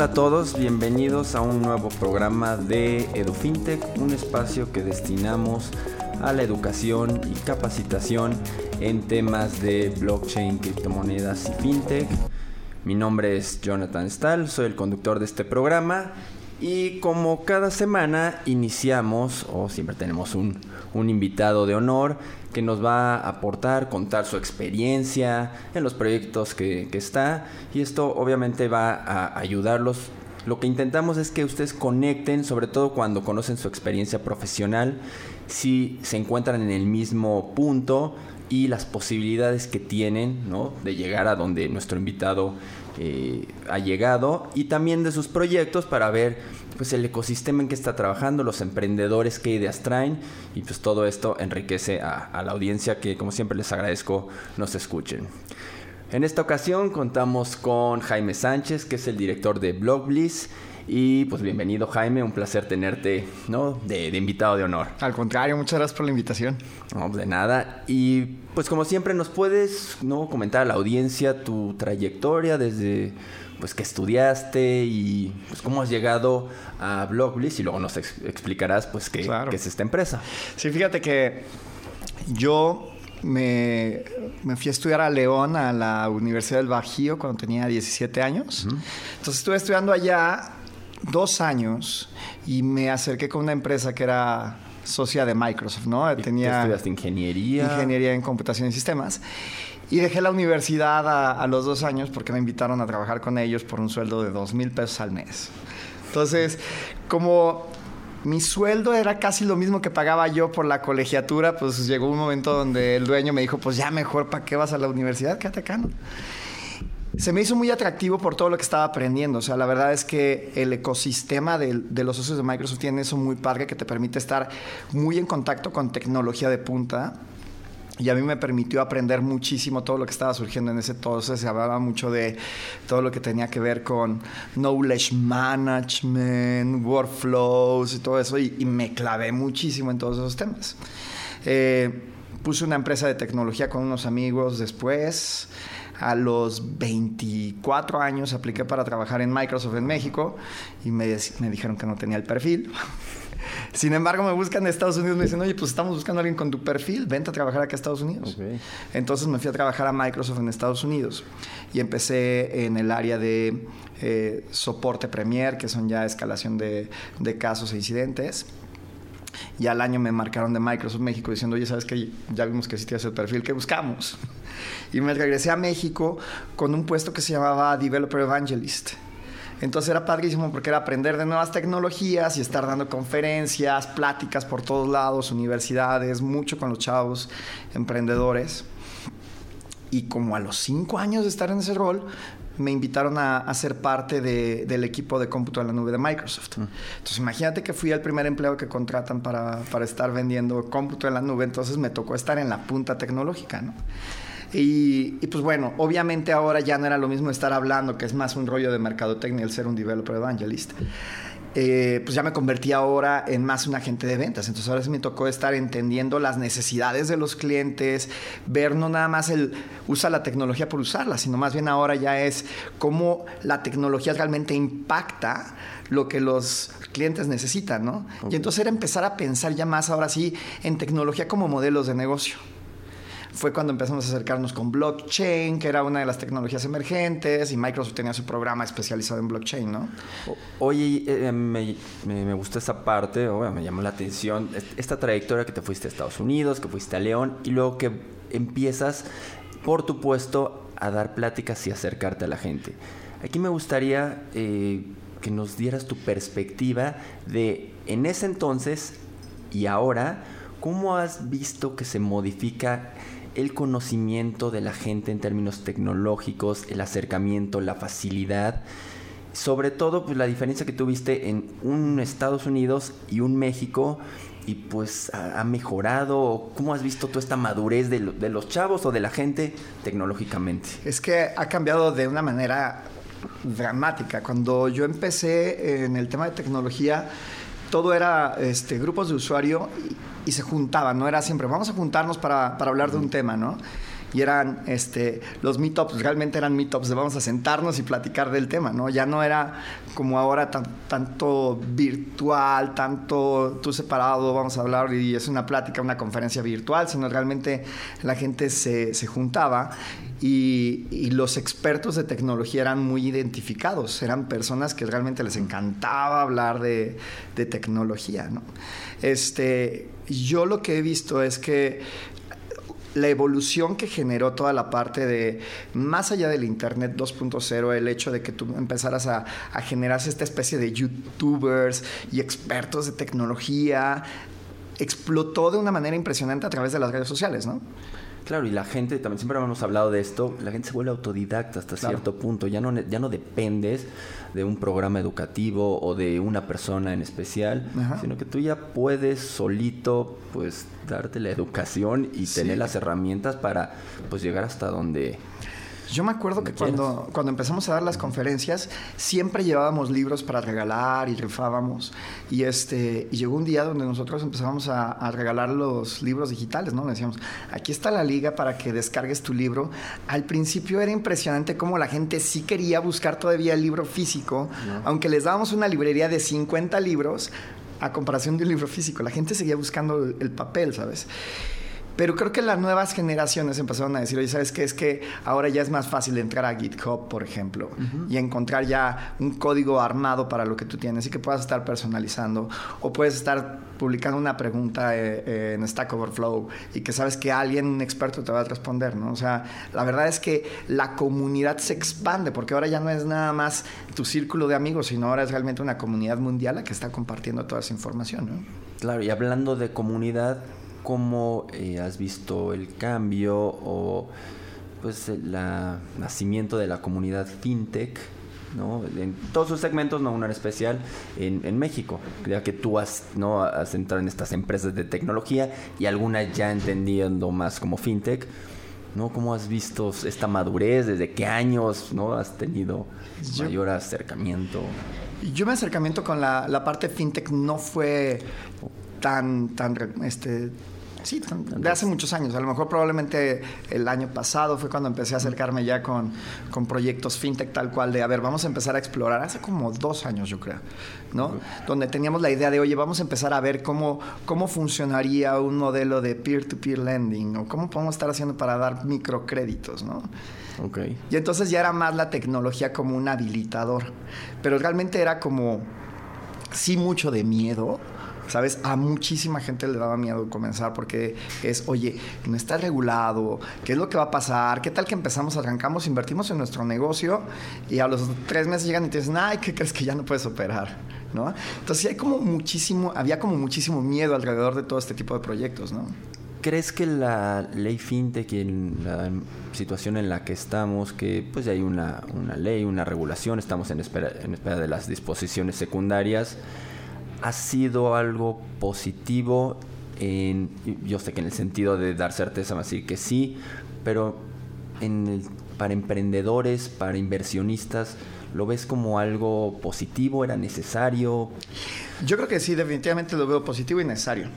Hola a todos, bienvenidos a un nuevo programa de EduFintech, un espacio que destinamos a la educación y capacitación en temas de blockchain, criptomonedas y fintech. Mi nombre es Jonathan Stahl, soy el conductor de este programa y como cada semana iniciamos, o siempre tenemos un, invitado de honor que nos va a aportar, contar su experiencia en los proyectos que, que está. Y esto obviamente va a ayudarlos lo que intentamos es que ustedes conecten, sobre todo cuando conocen su experiencia profesional, si se encuentran en el mismo punto y las posibilidades que tienen ¿no? de llegar a donde nuestro invitado eh, ha llegado y también de sus proyectos para ver pues el ecosistema en que está trabajando, los emprendedores, qué ideas traen y pues todo esto enriquece a, a la audiencia que como siempre les agradezco nos escuchen. En esta ocasión contamos con Jaime Sánchez, que es el director de Blogbliss. Y pues bienvenido Jaime, un placer tenerte, ¿no? De, invitado de honor. Al contrario, muchas gracias por la invitación. No, pues, de nada. Y pues como siempre nos puedes, ¿no? Comentar a la audiencia tu trayectoria desde pues que estudiaste y pues cómo has llegado a Blogbliss y luego nos explicarás pues qué, qué es esta empresa. Sí, fíjate que yo me, fui a estudiar a León, a la Universidad del Bajío, cuando tenía 17 años. Entonces estuve estudiando allá dos años y me acerqué con una empresa que era socia de Microsoft, ¿no? Tenía estudiaste ingeniería. Ingeniería en computación y sistemas. Y dejé la universidad a, a, los dos años porque me invitaron a trabajar con ellos por un sueldo de dos mil pesos al mes. Entonces, como mi sueldo era casi lo mismo que pagaba yo por la colegiatura, pues llegó un momento donde el dueño me dijo, pues ya mejor, ¿para qué vas a la universidad? Quédate acá, ¿no? Se me hizo muy atractivo por todo lo que estaba aprendiendo. O sea, la verdad es que el ecosistema de, los socios de Microsoft tiene eso muy padre que te permite estar muy en contacto con tecnología de punta y a mí me permitió aprender muchísimo todo lo que estaba surgiendo en ese entonces. Se hablaba mucho de todo lo que tenía que ver con knowledge management, workflows y todo eso. Y, me clavé muchísimo en todos esos temas. Eh, puse una empresa de tecnología con unos amigos después. A los 24 años apliqué para trabajar en Microsoft en México y me, me dijeron que no tenía el perfil. Sin embargo, me buscan en Estados Unidos, me dicen, oye, pues estamos buscando a alguien con tu perfil, vente a trabajar aquí a Estados Unidos. Entonces me fui a trabajar a Microsoft en Estados Unidos y empecé en el área de eh, soporte Premier, que son ya escalación de, de casos e incidentes. Y al año me marcaron de Microsoft México diciendo, oye, ¿sabes qué? Ya vimos que tienes el perfil que buscamos. Y me regresé a México con un puesto que se llamaba Developer Evangelist. Entonces era padrísimo porque era aprender de nuevas tecnologías y estar dando conferencias, pláticas por todos lados, universidades, mucho con los chavos, emprendedores. Y como a los cinco años de estar en ese rol, me invitaron a, ser parte del equipo de cómputo en la nube de Microsoft. Mm. Entonces, imagínate que fui el primer empleo que contratan para, para estar vendiendo cómputo en la nube, entonces me tocó estar en la punta tecnológica, ¿no? Y, pues bueno, obviamente ahora ya no era lo mismo estar hablando, que es más un rollo de mercadotecnia el ser un developer evangelist. Eh, pues ya me convertí ahora en más un agente de ventas. Entonces ahora sí me tocó estar entendiendo las necesidades de los clientes, ver no nada más el usa la tecnología por usarla, sino más bien ahora ya es cómo la tecnología realmente impacta lo que los clientes necesitan, ¿no? Y entonces era empezar a pensar ya más ahora sí en tecnología como modelos de negocio fue cuando empezamos a acercarnos con blockchain, que era una de las tecnologías emergentes, y Microsoft tenía su programa especializado en blockchain, ¿no? Oye, eh, me, me, gustó esa parte, me llamó la atención, esta trayectoria que te fuiste a Estados Unidos, que fuiste a León, y luego que empiezas por tu puesto a dar pláticas y acercarte a la gente. Aquí me gustaría eh, que nos dieras tu perspectiva de en ese entonces y ahora, ¿cómo has visto que se modifica el conocimiento de la gente en términos tecnológicos, el acercamiento, la facilidad. Sobre todo, pues la diferencia que tuviste en un Estados Unidos y un México, y pues ha, mejorado. ¿Cómo has visto toda esta madurez de, de los chavos o de la gente tecnológicamente? Es que ha cambiado de una manera dramática. Cuando yo empecé en el tema de tecnología, todo era este, grupos de usuario y, se juntaban, no era siempre, vamos a juntarnos para, hablar de un tema, ¿no? y eran este, los meetups, realmente eran meetups de vamos a sentarnos y platicar del tema, ¿no? Ya no era como ahora tanto virtual, tanto tú separado, vamos a hablar y es una plática, una conferencia virtual, sino realmente la gente se, se juntaba y, los expertos de tecnología eran muy identificados, eran personas que realmente les encantaba hablar de, tecnología, ¿no? Este, yo lo que he visto es que la evolución que generó toda la parte de, más allá del Internet 2.0, el hecho de que tú empezaras a, a generarse esta especie de youtubers y expertos de tecnología, explotó de una manera impresionante a través de las redes sociales, ¿no? Claro, y la gente, también siempre hemos hablado de esto, la gente se vuelve autodidacta hasta cierto punto, ya no, ya no dependes de un programa educativo o de una persona en especial, sino que tú ya puedes solito pues darte la educación y tener las herramientas para pues llegar hasta donde yo me acuerdo que cuando, cuando empezamos a dar las conferencias, siempre llevábamos libros para regalar y rifábamos. Y, este, y llegó un día donde nosotros empezamos a, regalar los libros digitales, ¿no? Decíamos, aquí está la liga para que descargues tu libro. Al principio era impresionante cómo la gente sí quería buscar todavía el libro físico, aunque les dábamos una librería de 50 libros a comparación de un libro físico. La gente seguía buscando el papel, ¿sabes? Pero creo que las nuevas generaciones empezaron a decir, oye, ¿sabes qué? Es que ahora ya es más fácil entrar a GitHub, por ejemplo, y encontrar ya un código armado para lo que tú tienes y que puedas estar personalizando. O puedes estar publicando una pregunta eh, eh, en Stack Overflow y que sabes que alguien, un experto, te va a responder, ¿no? O sea, la verdad es que la comunidad se expande, porque ahora ya no es nada más tu círculo de amigos, sino ahora es realmente una comunidad mundial la que está compartiendo toda esa información, ¿no? Claro, y hablando de comunidad, cómo eh, has visto el cambio o pues el nacimiento de la comunidad fintech ¿no? en todos sus segmentos, no uno en especial, en, en, México, ya que tú has, ¿no? has entrado en estas empresas de tecnología y algunas ya entendiendo más como fintech. ¿no? ¿Cómo has visto esta madurez? ¿Desde qué años ¿no? has tenido mayor acercamiento? Yo mi acercamiento con la, la parte fintech no fue tan, tan, este, Sí, de hace muchos años. A lo mejor probablemente el año pasado fue cuando empecé a acercarme ya con, con, proyectos fintech tal cual de, a ver, vamos a empezar a explorar. Hace como dos años yo creo, ¿no? Donde teníamos la idea de, oye, vamos a empezar a ver cómo, cómo funcionaría un modelo de peer-to-peer lending o cómo podemos estar haciendo para dar microcréditos, ¿no? Okay. Y entonces ya era más la tecnología como un habilitador. Pero realmente era como, sí, mucho de miedo ¿sabes? A muchísima gente le daba miedo comenzar porque es, oye, no está regulado, ¿qué es lo que va a pasar? ¿Qué tal que empezamos, arrancamos, invertimos en nuestro negocio y a los tres meses llegan y te dicen, ay, ¿qué crees que ya no puedes operar? ¿No? Entonces hay como muchísimo, había como muchísimo miedo alrededor de todo este tipo de proyectos, ¿no? ¿Crees que la ley fintech y la situación en la que estamos, que pues hay una, una ley, una regulación, estamos en espera, en espera de las disposiciones secundarias, ha sido algo positivo en, yo sé que en el sentido de dar certeza, así que sí, pero en para emprendedores, para inversionistas, ¿Lo ves como algo positivo? ¿Era necesario? Yo creo que sí, definitivamente lo veo positivo y necesario.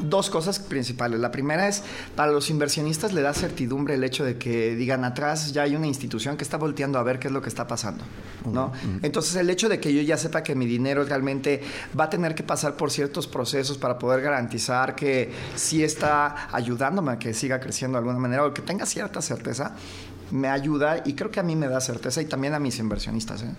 Dos cosas principales. La primera es, para los inversionistas le da certidumbre el hecho de que digan atrás ya hay una institución que está volteando a ver qué es lo que está pasando. ¿no? Entonces el hecho de que yo ya sepa que mi dinero realmente va a tener que pasar por ciertos procesos para poder garantizar que sí está ayudándome a que siga creciendo de alguna manera o que tenga cierta certeza, me ayuda y creo que a mí me da certeza y también a mis inversionistas. ¿eh?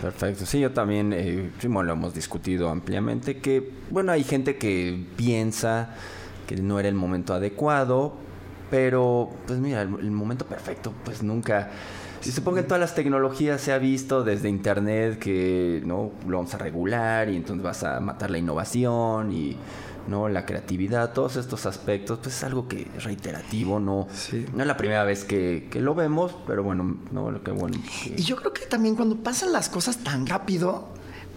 Perfecto, sí, yo también, eh, lo hemos discutido ampliamente, que bueno, hay gente que piensa que no era el momento adecuado, pero pues mira, el, momento perfecto, pues nunca... Si supongo que todas las tecnologías se ha visto desde internet que no lo vamos a regular y entonces vas a matar la innovación y ¿no? La creatividad, todos estos aspectos, pues es algo que es reiterativo, no, no es la primera vez que, lo vemos, pero bueno, no, lo que bueno. Y yo creo que también cuando pasan las cosas tan rápido,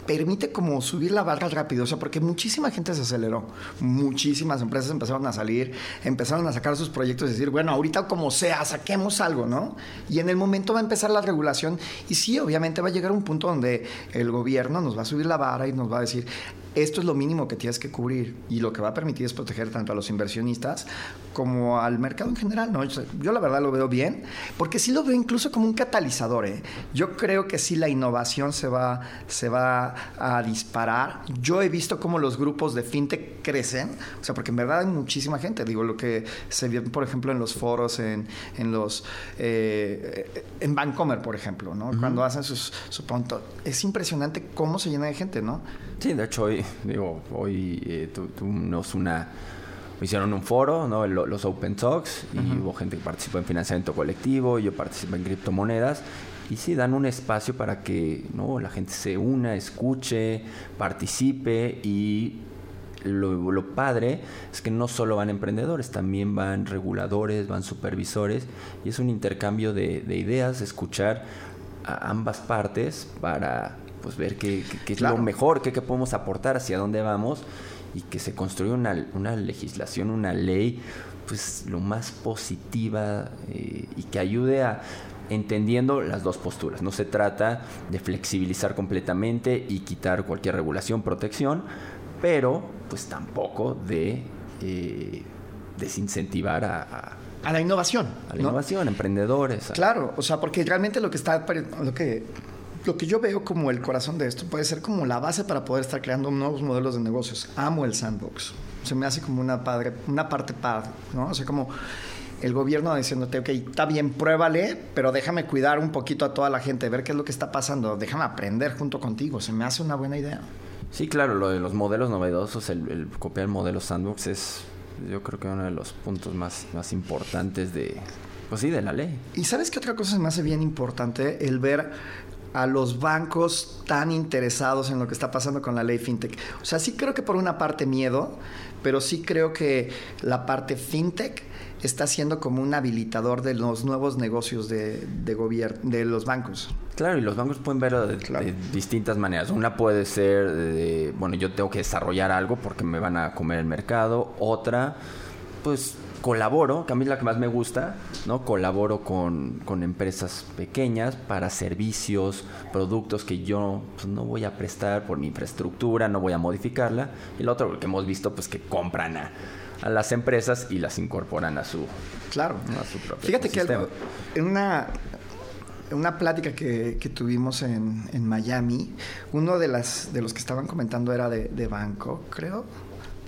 permite como subir la barra rápido, o sea, porque muchísima gente se aceleró, muchísimas empresas empezaron a salir, empezaron a sacar sus proyectos y decir, bueno, ahorita como sea, saquemos algo, ¿no? Y en el momento va a empezar la regulación y sí, obviamente va a llegar un punto donde el gobierno nos va a subir la barra y nos va a decir, esto es lo mínimo que tienes que cubrir y lo que va a permitir es proteger tanto a los inversionistas como al mercado en general. ¿no? Yo, la verdad lo veo bien, porque sí lo veo incluso como un catalizador. ¿eh? Yo creo que sí la innovación se va, se va a disparar. Yo he visto cómo los grupos de fintech crecen, o sea, porque en verdad hay muchísima gente. Digo, lo que se vio, por ejemplo, en los foros, en, en los... Eh, en Bancomer, por ejemplo, ¿no? Cuando hacen sus, su punto. Es impresionante cómo se llena de gente, ¿no? Sí, de hecho hoy, digo, hoy eh, tuvimos una... Hicieron un foro, ¿no? los Open Talks, y hubo gente que participó en financiamiento colectivo, yo participé en criptomonedas, y sí dan un espacio para que ¿no? la gente se una, escuche, participe y lo, lo, padre es que no solo van emprendedores, también van reguladores, van supervisores y es un intercambio de, de ideas, escuchar a ambas partes para pues ver qué, es lo mejor, qué, podemos aportar, hacia dónde vamos y que se construya una, una legislación, una ley, pues lo más positiva eh, y que ayude a entendiendo las dos posturas. No se trata de flexibilizar completamente y quitar cualquier regulación, protección, pero pues tampoco de eh, desincentivar a, a la innovación. A la innovación, emprendedores. Claro, o sea, porque realmente lo que está, lo que lo que yo veo como el corazón de esto puede ser como la base para poder estar creando nuevos modelos de negocios. Amo el sandbox. Se me hace como una, padre, una parte padre, ¿no? O sea, como el gobierno diciéndote, ok, está bien, pruébale, pero déjame cuidar un poquito a toda la gente, ver qué es lo que está pasando, déjame aprender junto contigo. Se me hace una buena idea. Sí, claro, lo de los modelos novedosos, el, copiar el modelo sandbox es, yo creo que uno de los puntos más, más importantes de, pues sí, de la ley. Y sabes qué otra cosa se me hace bien importante, el ver a los bancos tan interesados en lo que está pasando con la ley fintech. O sea, sí creo que por una parte miedo, pero sí creo que la parte fintech está siendo como un habilitador de los nuevos negocios de, gobierno, de los bancos. Claro, y los bancos pueden verlo de, de, distintas maneras. Una puede ser de, bueno, yo tengo que desarrollar algo porque me van a comer el mercado. Otra, pues colaboro, que a mí es la que más me gusta, ¿no? Colaboro con, empresas pequeñas para servicios, productos que yo pues, no voy a prestar por mi infraestructura, no voy a modificarla. Y lo otro que hemos visto, pues que compran a, las empresas y las incorporan a su, claro. a su propio Fíjate que en una, una plática que, tuvimos en, en, Miami, uno de, las, de los que estaban comentando era de, de banco, creo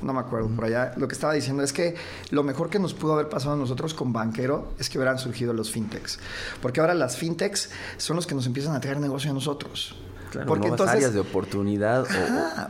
no me acuerdo por allá, lo que estaba diciendo es que lo mejor que nos pudo haber pasado a nosotros con Banquero es que hubieran surgido los fintechs. Porque ahora las fintechs son los que nos empiezan a traer negocio a nosotros. Claro, porque entonces, áreas de oportunidad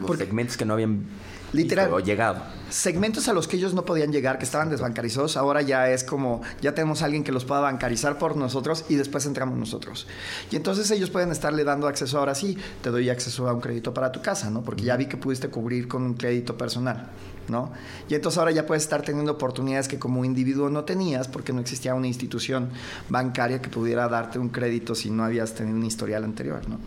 o, segmentos que no habían literal, llegado. Segmentos a los que ellos no podían llegar, que estaban desbancarizados, ahora ya es como, ya tenemos a alguien que los pueda bancarizar por nosotros y después entramos nosotros. Y entonces ellos pueden estarle dando acceso ahora sí, te doy acceso a un crédito para tu casa, ¿no? Porque ya vi que pudiste cubrir con un crédito personal. ¿No? Y entonces ahora ya puedes estar teniendo oportunidades que como individuo no tenías porque no existía una institución bancaria que pudiera darte un crédito si no habías tenido un historial anterior, ¿no?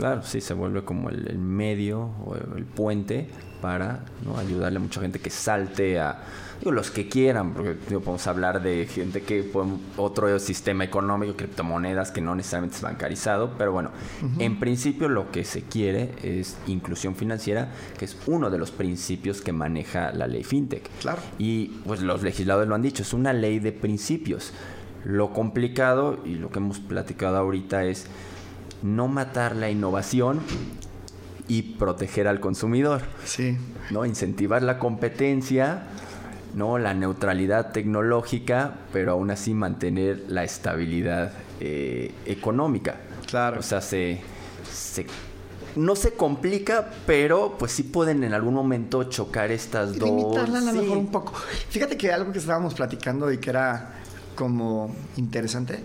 Claro, sí, se vuelve como el, medio o el puente para ¿no? ayudarle a mucha gente que salte a digo, los que quieran, porque podemos hablar de gente que otro sistema económico, criptomonedas que no necesariamente es bancarizado, pero bueno, en principio lo que se quiere es inclusión financiera, que es uno de los principios que maneja la ley fintech. Claro. Y pues los legisladores lo han dicho, es una ley de principios. Lo complicado y lo que hemos platicado ahorita es no matar la innovación y proteger al consumidor. Sí. ¿No? Incentivar la competencia, ¿no? La neutralidad tecnológica, pero aún así mantener la estabilidad eh, económica. Claro. O sea, se, no se complica, pero pues sí pueden en algún momento chocar estas dos. Limitarla a lo mejor un poco. Fíjate que algo que estábamos platicando y que era como interesante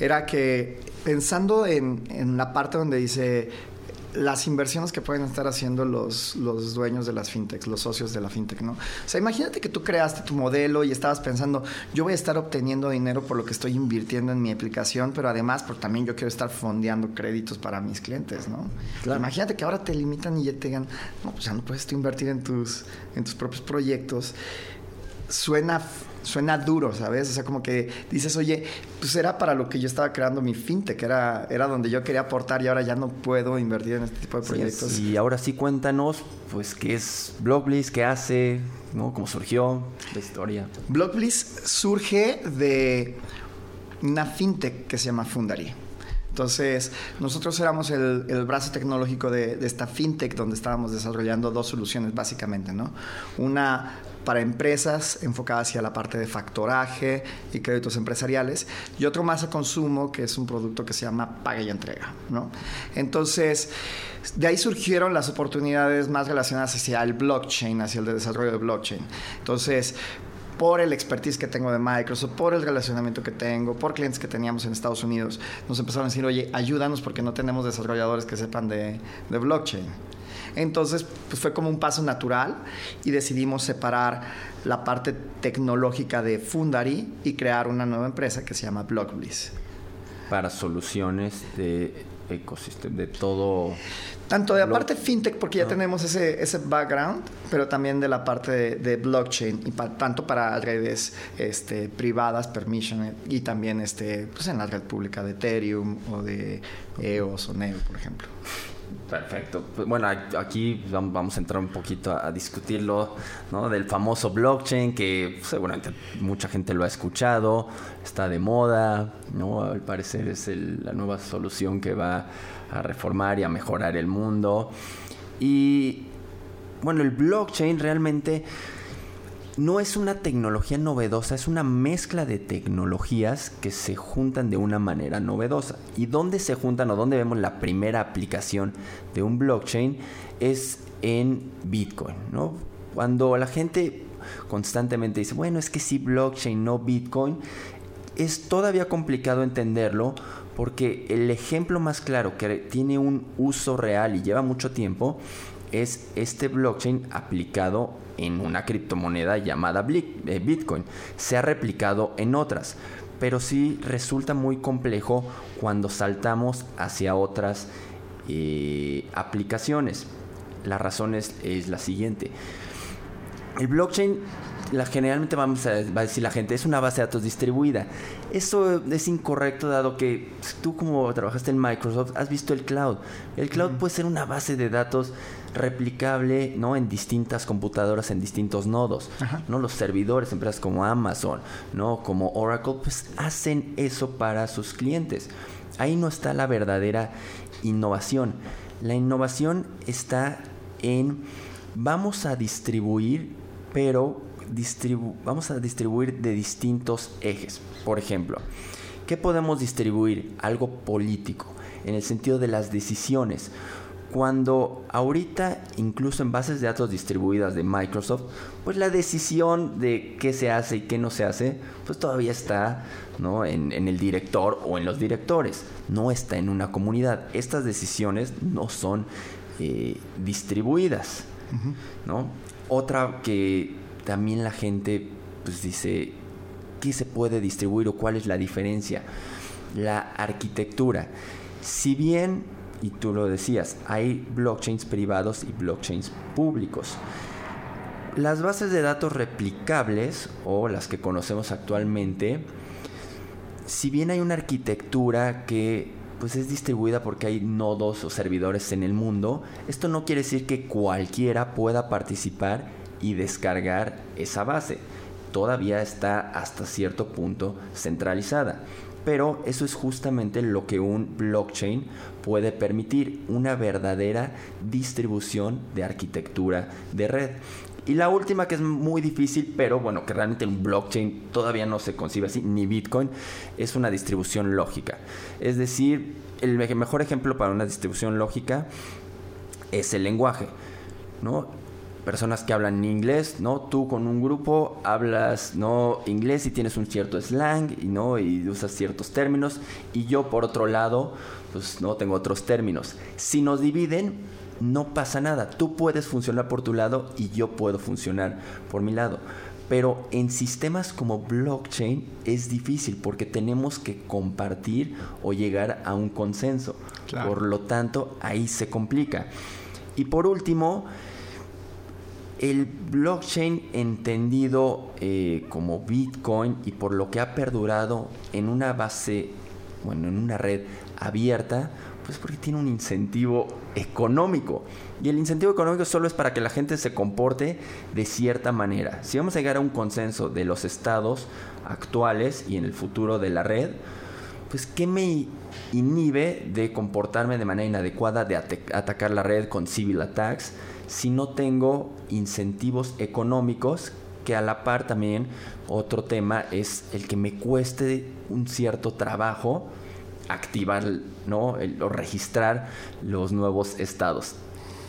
era que pensando en, la parte donde dice las inversiones que pueden estar haciendo los, los dueños de las fintechs, los socios de la fintech, ¿no? O sea, imagínate que tú creaste tu modelo y estabas pensando, yo voy a estar obteniendo dinero por lo que estoy invirtiendo en mi aplicación, pero además porque también yo quiero estar fondeando créditos para mis clientes, ¿no? Imagínate que ahora te limitan y ya te digan, no, pues ya no puedes tú invertir en tus, en tus propios proyectos. Suena suena duro, ¿sabes? O sea, como que dices, oye, pues era para lo que yo estaba creando mi fintech, era, era donde yo quería aportar y ahora ya no puedo invertir en este tipo de proyectos. y ahora sí cuéntanos, pues, qué es Blockbliss, qué hace, ¿no? ¿Cómo surgió la historia? Blockbliss surge de una fintech que se llama Fundary. Entonces, nosotros éramos el, brazo tecnológico de, de, esta fintech donde estábamos desarrollando dos soluciones básicamente, ¿no? Una para empresas enfocada hacia la parte de factoraje y créditos empresariales y otro más a consumo que es un producto que se llama paga y entrega. ¿no? Entonces, de ahí surgieron las oportunidades más relacionadas hacia el blockchain, hacia el desarrollo de blockchain. Entonces, por el expertise que tengo de Microsoft, por el relacionamiento que tengo, por clientes que teníamos en Estados Unidos, nos empezaron a decir, oye, ayúdanos porque no tenemos desarrolladores que sepan de, de blockchain. Entonces, pues fue como un paso natural y decidimos separar la parte tecnológica de Fundary y crear una nueva empresa que se llama Blockbliss. Para soluciones de ecosistema, de todo. Tanto de la parte fintech, porque ya tenemos ese, ese background, pero también de la parte de, blockchain, y tanto para redes este, privadas, permission, y también este, pues en la red pública de Ethereum o de EOS o Neo, por ejemplo. Perfecto. Pues, bueno, aquí vamos a entrar un poquito a, discutirlo, ¿no? Del famoso blockchain que seguramente mucha gente lo ha escuchado, está de moda, ¿no? Al parecer es la nueva solución que va a reformar y a mejorar el mundo. Y bueno, el blockchain realmente no es una tecnología novedosa, es una mezcla de tecnologías que se juntan de una manera novedosa. ¿Y dónde se juntan o dónde vemos la primera aplicación de un blockchain? Es en Bitcoin, ¿no? Cuando la gente constantemente dice, bueno, es que sí blockchain, no Bitcoin, es todavía complicado entenderlo porque el ejemplo más claro que tiene un uso real y lleva mucho tiempo es este blockchain aplicado en una criptomoneda llamada eh, Bitcoin. Se ha replicado en otras, pero sí resulta muy complejo cuando saltamos hacia otras eh, aplicaciones. La razón es, la siguiente. El blockchain la, generalmente vamos a, va a decir la gente, es una base de datos distribuida. Eso es incorrecto dado que tú como trabajaste en Microsoft has visto el cloud. El cloud puede ser una base de datos replicable ¿no? en distintas computadoras, en distintos nodos. ¿no? Los servidores, empresas como Amazon, ¿no? como Oracle, pues hacen eso para sus clientes. Ahí no está la verdadera innovación. La innovación está en vamos a distribuir, pero vamos a distribuir de distintos ejes. Por ejemplo, ¿qué podemos distribuir? Algo político, en el sentido de las decisiones cuando ahorita incluso en bases de datos distribuidas de Microsoft, pues la decisión de qué se hace y qué no se hace, pues todavía está ¿no? en, el director o en los directores, no está en una comunidad. Estas decisiones no son eh, distribuidas. ¿no? Otra que también la gente pues dice, ¿qué se puede distribuir o cuál es la diferencia? La arquitectura. Si bien y tú lo decías, hay blockchains privados y blockchains públicos. Las bases de datos replicables o las que conocemos actualmente, si bien hay una arquitectura que pues es distribuida porque hay nodos o servidores en el mundo, esto no quiere decir que cualquiera pueda participar y descargar esa base. Todavía está hasta cierto punto centralizada. Pero eso es justamente lo que un blockchain puede permitir, una verdadera distribución de arquitectura de red. Y la última que es muy difícil, pero bueno, que realmente un blockchain todavía no se concibe así, ni Bitcoin, es una distribución lógica. Es decir, el mejor ejemplo para una distribución lógica es el lenguaje. ¿no? Personas que hablan inglés, ¿no? Tú con un grupo hablas, ¿no? Inglés y tienes un cierto slang, ¿no? Y usas ciertos términos. Y yo, por otro lado, pues, ¿no? Tengo otros términos. Si nos dividen, no pasa nada. Tú puedes funcionar por tu lado y yo puedo funcionar por mi lado. Pero en sistemas como blockchain es difícil porque tenemos que compartir o llegar a un consenso. Por lo tanto, ahí se complica. Y por último, el blockchain entendido eh, como Bitcoin y por lo que ha perdurado en una base, bueno, en una red abierta, pues porque tiene un incentivo económico. Y el incentivo económico solo es para que la gente se comporte de cierta manera. Si vamos a llegar a un consenso de los estados actuales y en el futuro de la red, pues ¿qué me inhibe de comportarme de manera inadecuada, de atacar la red con civil attacks, si no tengo incentivos económicos que a la par también otro tema es el que me cueste un cierto trabajo activar ¿no? o registrar los nuevos estados.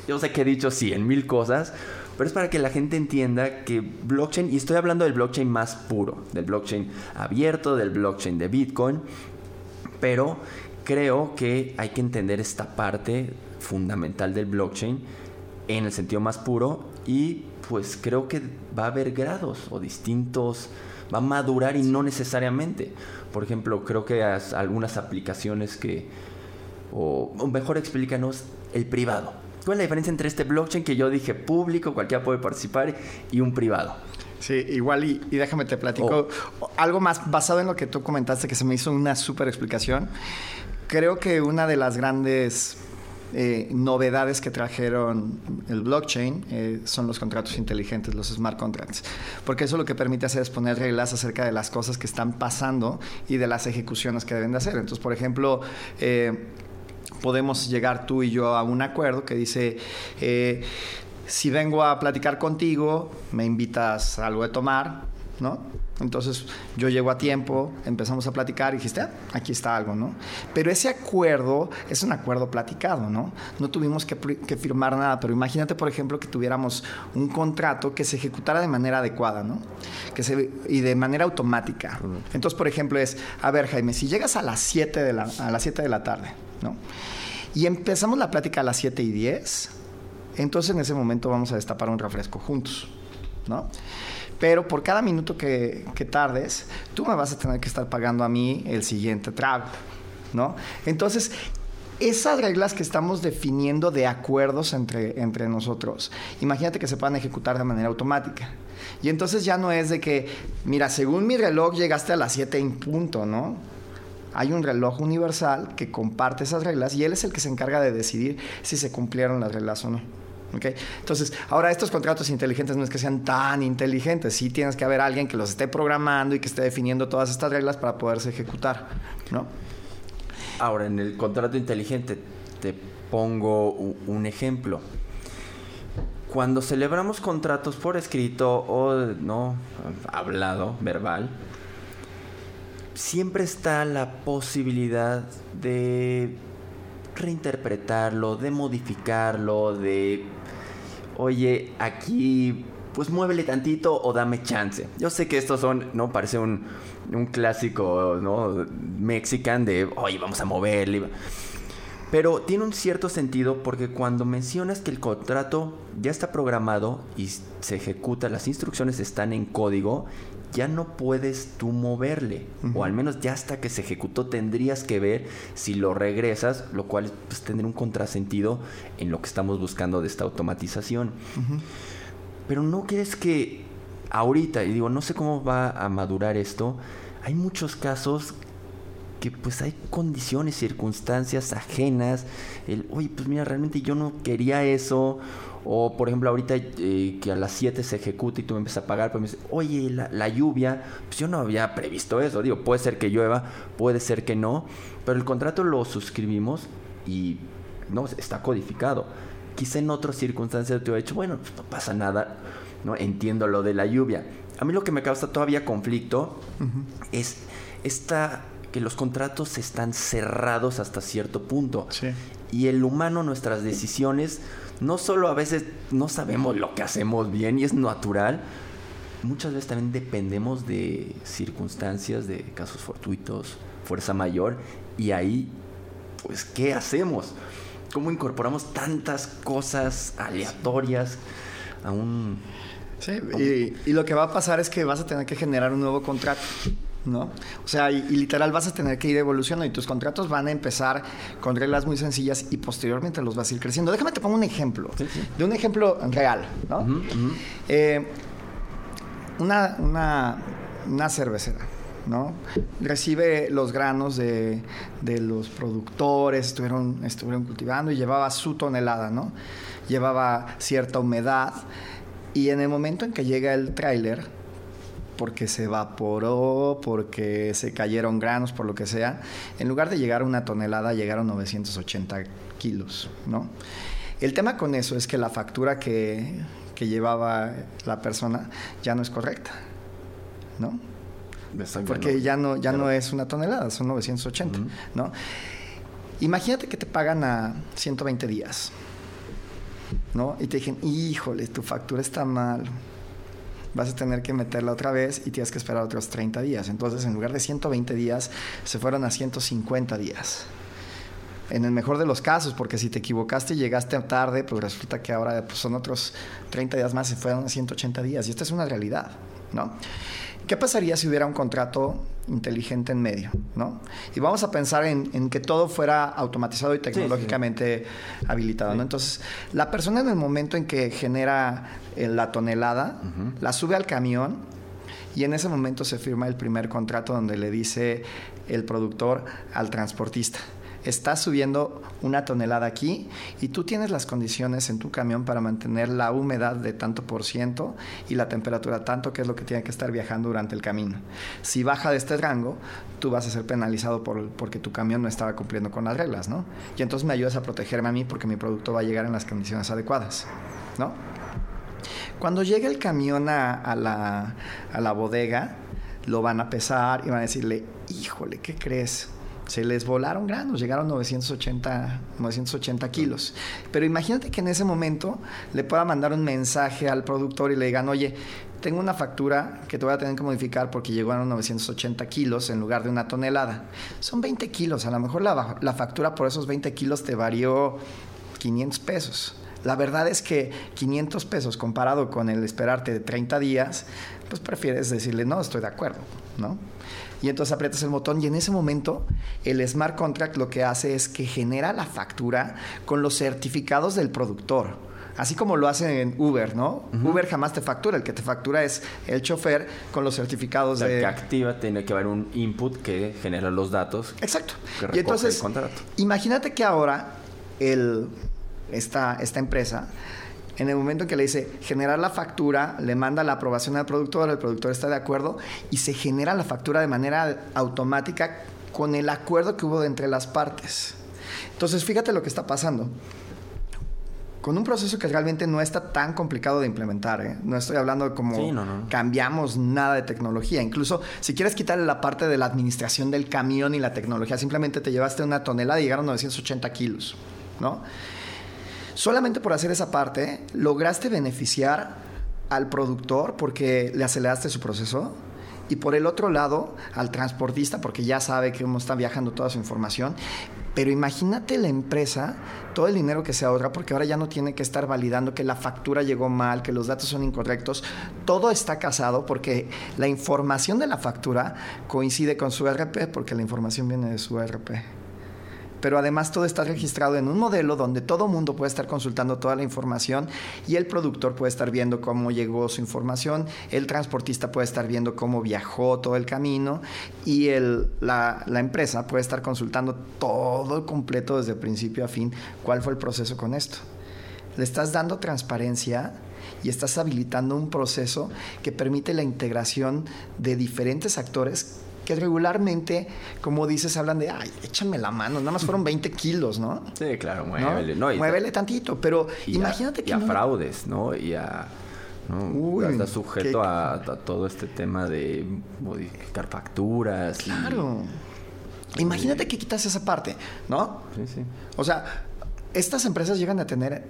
Yo sé que he dicho sí en mil cosas, pero es para que la gente entienda que blockchain, y estoy hablando del blockchain más puro, del blockchain abierto, del blockchain de Bitcoin, pero creo que hay que entender esta parte fundamental del blockchain en el sentido más puro y pues creo que va a haber grados o distintos, va a madurar y no necesariamente. Por ejemplo, creo que hay algunas aplicaciones que, o, mejor explícanos, el privado. ¿Cuál es la diferencia entre este blockchain que yo dije público, cualquiera puede participar, y un privado? Sí, igual y, déjame te platico oh. algo más basado en lo que tú comentaste que se me hizo una súper explicación. Creo que una de las grandes eh, novedades que trajeron el blockchain eh, son los contratos inteligentes, los smart contracts, porque eso lo que permite hacer es poner reglas acerca de las cosas que están pasando y de las ejecuciones que deben de hacer. Entonces, por ejemplo, eh, podemos llegar tú y yo a un acuerdo que dice, si vengo a platicar contigo, me invitas a algo de tomar, ¿no? Entonces yo llego a tiempo, empezamos a platicar y dijiste, ah, aquí está algo, ¿no? Pero ese acuerdo es un acuerdo platicado, ¿no? No tuvimos que, firmar nada, pero imagínate, por ejemplo, que tuviéramos un contrato que se ejecutara de manera adecuada, ¿no? Que se, y de manera automática. Entonces, por ejemplo, es, a ver, Jaime, si llegas a las 7 de la, a las 7 de la tarde, ¿no? Y empezamos la plática a las 7 y 10, entonces en ese momento vamos a destapar un refresco juntos, Pero por cada minuto que, tardes, tú me vas a tener que estar pagando a mí el siguiente trago, ¿no? Entonces, esas reglas que estamos definiendo de acuerdos entre, entre nosotros, imagínate que se puedan ejecutar de manera automática. Y entonces ya no es de que, mira, según mi reloj llegaste a las 7 en punto, ¿no? Hay un reloj universal que comparte esas reglas y él es el que se encarga de decidir si se cumplieron las reglas o no. Entonces, ahora estos contratos inteligentes no es que sean tan inteligentes, sí tienes que haber alguien que los esté programando y que esté definiendo todas estas reglas para poderse ejecutar, ¿no? Ahora, en el contrato inteligente te pongo un ejemplo. Cuando celebramos contratos por escrito o no hablado, verbal, siempre está la posibilidad de reinterpretarlo, de modificarlo, de oye, aquí pues muévele tantito o dame chance. Yo sé que estos son, ¿no? Parece un, un clásico, ¿no? Mexican de, oye, vamos a moverle. Pero tiene un cierto sentido porque cuando mencionas que el contrato ya está programado y se ejecuta, las instrucciones están en código, ya no puedes tú moverle. O al menos ya hasta que se ejecutó tendrías que ver si lo regresas, lo cual pues, tendría un contrasentido en lo que estamos buscando de esta automatización. Pero no crees que ahorita, y digo, no sé cómo va a madurar esto, hay muchos casos pues hay condiciones, circunstancias ajenas, el, oye, pues mira, realmente yo no quería eso, o por ejemplo, ahorita eh, que a las 7 se ejecuta y tú me empiezas a pagar, pues me dices, oye, la, lluvia, pues yo no había previsto eso. Digo, puede ser que llueva, puede ser que no, pero el contrato lo suscribimos y no está codificado. Quizá en otras circunstancias te hubiera dicho, bueno, pues no pasa nada, no entiendo lo de la lluvia. A mí lo que me causa todavía conflicto es esta que los contratos están cerrados hasta cierto punto. Y el humano, nuestras decisiones no solo a veces no sabemos lo que hacemos bien y es natural, muchas veces también dependemos de circunstancias, de casos fortuitos, fuerza mayor, y ahí, pues, ¿qué hacemos? ¿Cómo incorporamos tantas cosas aleatorias a un... Sí, y, y, lo que va a pasar es que vas a tener que generar un nuevo contrato, ¿no? O sea, y, literal vas a tener que ir evolucionando y tus contratos van a empezar con reglas muy sencillas y posteriormente los vas a ir creciendo. Déjame te pongo un ejemplo, de un ejemplo real, ¿no? Eh, una, una, una cervecera. ¿no? Recibe los granos de, de, los productores, estuvieron, estuvieron cultivando y llevaba su tonelada, ¿no? Llevaba cierta humedad y en el momento en que llega el tráiler, porque se evaporó, porque se cayeron granos, por lo que sea, en lugar de llegar a una tonelada, llegaron 980 kilos, ¿no? El tema con eso es que la factura que, llevaba la persona ya no es correcta, ¿no? Porque ya no, ya no es una tonelada, son 980, ¿no? Imagínate que te pagan a 120 días, ¿no? Y te dicen, híjole, tu factura está mal, vas a tener que meterla otra vez y tienes que esperar otros 30 días. Entonces, en lugar de 120 días, se fueron a 150 días. En el mejor de los casos, porque si te equivocaste y llegaste tarde, pues resulta que ahora pues, son otros 30 días más, se fueron a 180 días. Y esta es una realidad, ¿no? ¿Qué pasaría si hubiera un contrato inteligente en medio? ¿no? Y vamos a pensar en, que todo fuera automatizado y tecnológicamente habilitado. ¿no? Entonces, la persona en el momento en que genera eh, la tonelada, la sube al camión y en ese momento se firma el primer contrato donde le dice el productor al transportista estás subiendo una tonelada aquí y tú tienes las condiciones en tu camión para mantener la humedad de tanto por ciento y la temperatura tanto, que es lo que tiene que estar viajando durante el camino. Si baja de este rango, tú vas a ser penalizado por, porque tu camión no estaba cumpliendo con las reglas, ¿no? Y entonces me ayudas a protegerme a mí porque mi producto va a llegar en las condiciones adecuadas, ¿no? Cuando llegue el camión a, la, a la bodega, lo van a pesar y van a decirle, híjole, ¿qué crees? Se les volaron granos, llegaron 980, 980 kilos. Pero imagínate que en ese momento le pueda mandar un mensaje al productor y le digan, oye, tengo una factura que te voy a tener que modificar porque llegaron 980 kilos en lugar de una tonelada. Son 20 kilos, a lo mejor la, la factura por esos 20 kilos te varió 500 pesos. La verdad es que 500 pesos comparado con el esperarte de 30 días, pues prefieres decirle, no, estoy de acuerdo, ¿no? Y entonces aprietas el botón y en ese momento el smart contract lo que hace es que genera la factura con los certificados del productor. Así como lo hacen en Uber, ¿no? Uber jamás te factura, el que te factura es el chofer con los certificados de... que activa tiene que haber un input que genera los datos. Exacto. y entonces, imagínate que ahora el, esta, esta empresa en el momento en que le dice generar la factura, le manda la aprobación al productor, el productor está de acuerdo y se genera la factura de manera automática con el acuerdo que hubo entre las partes. Entonces, fíjate lo que está pasando. Con un proceso que realmente no está tan complicado de implementar, ¿eh? no estoy hablando de como cambiamos nada de tecnología. Incluso si quieres quitarle la parte de la administración del camión y la tecnología, simplemente te llevaste una tonelada y llegaron 980 kilos, ¿no? Solamente por hacer esa parte, lograste beneficiar al productor porque le aceleraste su proceso y por el otro lado al transportista porque ya sabe que uno está viajando toda su información. Pero imagínate la empresa, todo el dinero que se ahorra, porque ahora ya no tiene que estar validando que la factura llegó mal, que los datos son incorrectos. Todo está casado porque la información de la factura coincide con su RP, porque la información viene de su RP pero además todo está registrado en un modelo donde todo mundo puede estar consultando toda la información y el productor puede estar viendo cómo llegó su información, el transportista puede estar viendo cómo viajó todo el camino y el, la, empresa puede estar consultando todo completo desde principio a fin cuál fue el proceso con esto. Le estás dando transparencia y estás habilitando un proceso que permite la integración de diferentes actores que regularmente, como dices, hablan de, ay, échame la mano, nada más fueron 20 kilos, ¿no? Sí, claro, muévele. ¿no? muévele tantito, pero imagínate que... Y a fraudes, ¿no? Y a... ¿no? está sujeto a, todo este tema de modificar facturas. Claro. Imagínate que quitas esa parte, ¿no? Sí, sí. O sea, estas empresas llegan a tener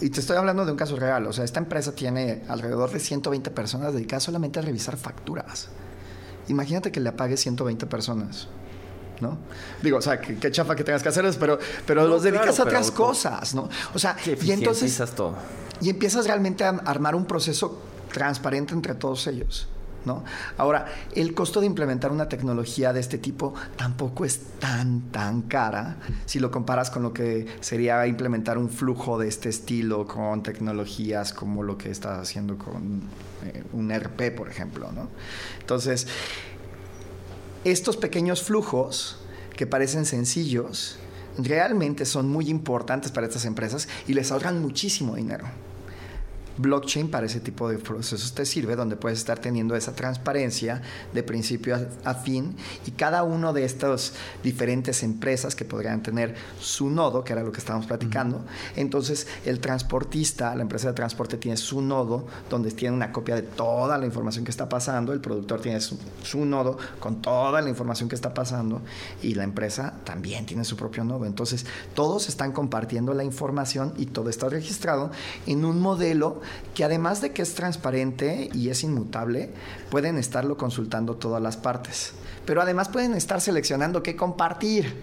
y te estoy hablando de un caso real. O sea, esta empresa tiene alrededor de 120 personas dedicadas solamente a revisar facturas. Imagínate que le apague 120 personas. ¿no? Digo, o sea, qué, chafa que tengas que hacer eso, pero, pero los dedicas a otras cosas, ¿no? O sea, y entonces... todo. Y empiezas realmente a armar un proceso transparente entre todos ellos, Ahora, el costo de implementar una tecnología de este tipo tampoco es tan, tan cara si lo comparas con lo que sería implementar un flujo de este estilo con tecnologías como lo que estás haciendo con eh, un RP, por ejemplo. Entonces, estos pequeños flujos que parecen sencillos, realmente son muy importantes para estas empresas y les ahorran muchísimo dinero blockchain para ese tipo de procesos te sirve, donde puedes estar teniendo esa transparencia de principio a, fin y cada uno de estas diferentes empresas que podrían tener su nodo, que era lo que estábamos platicando, entonces el transportista, la empresa de transporte tiene su nodo, donde tiene una copia de toda la información que está pasando, el productor tiene su, su nodo con toda la información que está pasando y la empresa también tiene su propio nodo. Entonces todos están compartiendo la información y todo está registrado en un modelo que además de que es transparente y es inmutable, pueden estarlo consultando todas las partes. Pero además pueden estar seleccionando qué compartir.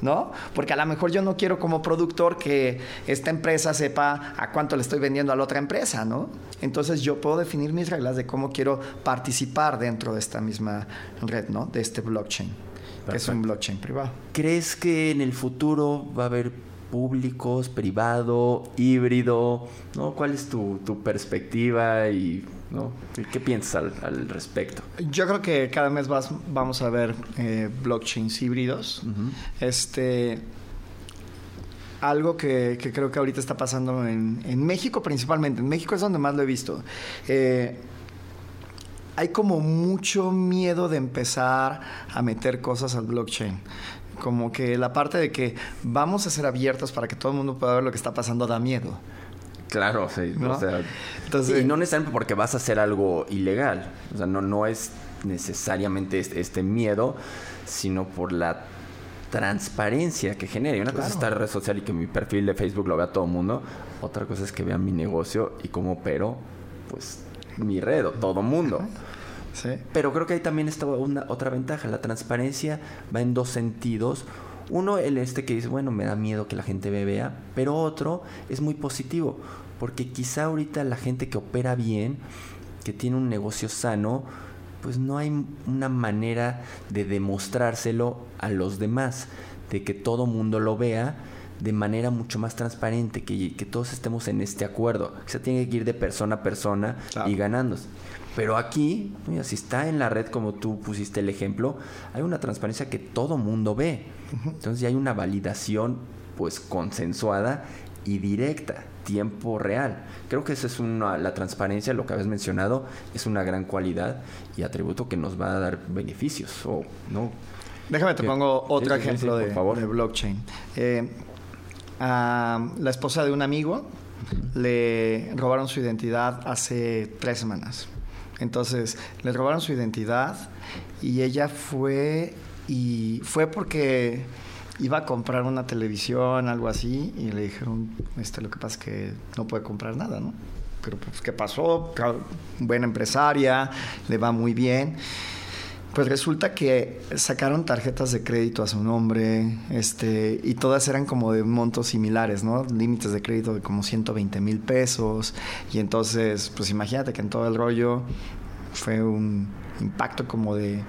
¿no? Porque a lo mejor yo no quiero como productor que esta empresa sepa a cuánto le estoy vendiendo a la otra empresa, ¿no? Entonces yo puedo definir mis reglas de cómo quiero participar dentro de esta misma red, ¿no? De este blockchain, que es un blockchain privado. ¿Crees que en el futuro va a haber públicos, privado, híbrido? ¿no? ¿Cuál es tu, perspectiva y ¿no? qué piensas al, respecto? Yo creo que cada mes vamos a ver eh, blockchains híbridos. Este algo que, creo que ahorita está pasando en, México principalmente. En México es donde más lo he visto. Eh, hay como mucho miedo de empezar a meter cosas al blockchain como que la parte de que vamos a ser abiertos para que todo el mundo pueda ver lo que está pasando da miedo. Claro, sí. O sea, Entonces, y no necesariamente porque vas a hacer algo ilegal. O sea, no, no es necesariamente este, este miedo, sino por la transparencia que genera. Y una cosa es estar en red social y que mi perfil de Facebook lo vea todo el mundo. Otra cosa es que vean mi negocio y cómo opero, pues, mi red o todo el mundo. Pero creo que ahí también está una, otra ventaja. La transparencia va en dos sentidos. Uno, el este que dice, bueno, me da miedo que la gente me vea, pero otro es muy positivo, porque quizá ahorita la gente que opera bien, que tiene un negocio sano, pues no hay una manera de demostrárselo a los demás, de que todo mundo lo vea de manera mucho más transparente, que, que todos estemos en este acuerdo. O sea, tiene que ir de persona a persona y ganándose. Pero aquí, mira, si está en la red como tú pusiste el ejemplo, hay una transparencia que todo mundo ve. Entonces ya hay una validación pues consensuada y directa, tiempo real. Creo que esa es una, la transparencia, lo que habías mencionado, es una gran cualidad y atributo que nos va a dar beneficios. O, ¿no? Déjame te pongo otro ejemplo de, de, blockchain. Eh, a la esposa de un amigo le robaron su identidad hace tres semanas. Entonces, le robaron su identidad y ella fue y fue porque iba a comprar una televisión, algo así, y le dijeron, este, lo que pasa es que no puede comprar nada, ¿no? Pero pues, ¿qué pasó? Buena empresaria, le va muy bien. Pues resulta que sacaron tarjetas de crédito a su nombre, este, y todas eran como de montos similares, ¿no? Límites de crédito de como 120 mil pesos. Y entonces, pues imagínate que en todo el rollo fue un impacto como de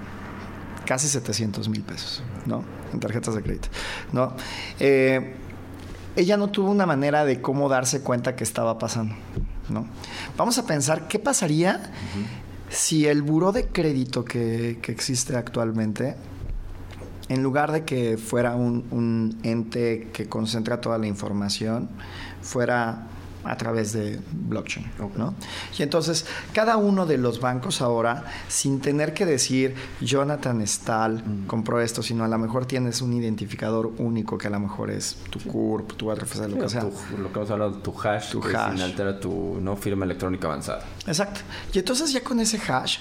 casi 700 mil pesos, ¿no? En tarjetas de crédito, ¿no? Eh, ella no tuvo una manera de cómo darse cuenta que estaba pasando, ¿no? Vamos a pensar qué pasaría si el buró de crédito que, existe actualmente, en lugar de que fuera un, ente que concentra toda la información, fuera a través de blockchain, ¿no? Y entonces, cada uno de los bancos ahora, sin tener que decir Jonathan Stahl mm. compró esto, sino a lo mejor tienes un identificador único que a lo mejor es tu CURP, tu RFC, lo que sea. lo que hemos hablado, tu hash, tu hash. sin altera tu no firma electrónica avanzada. Exacto. Y entonces ya con ese hash,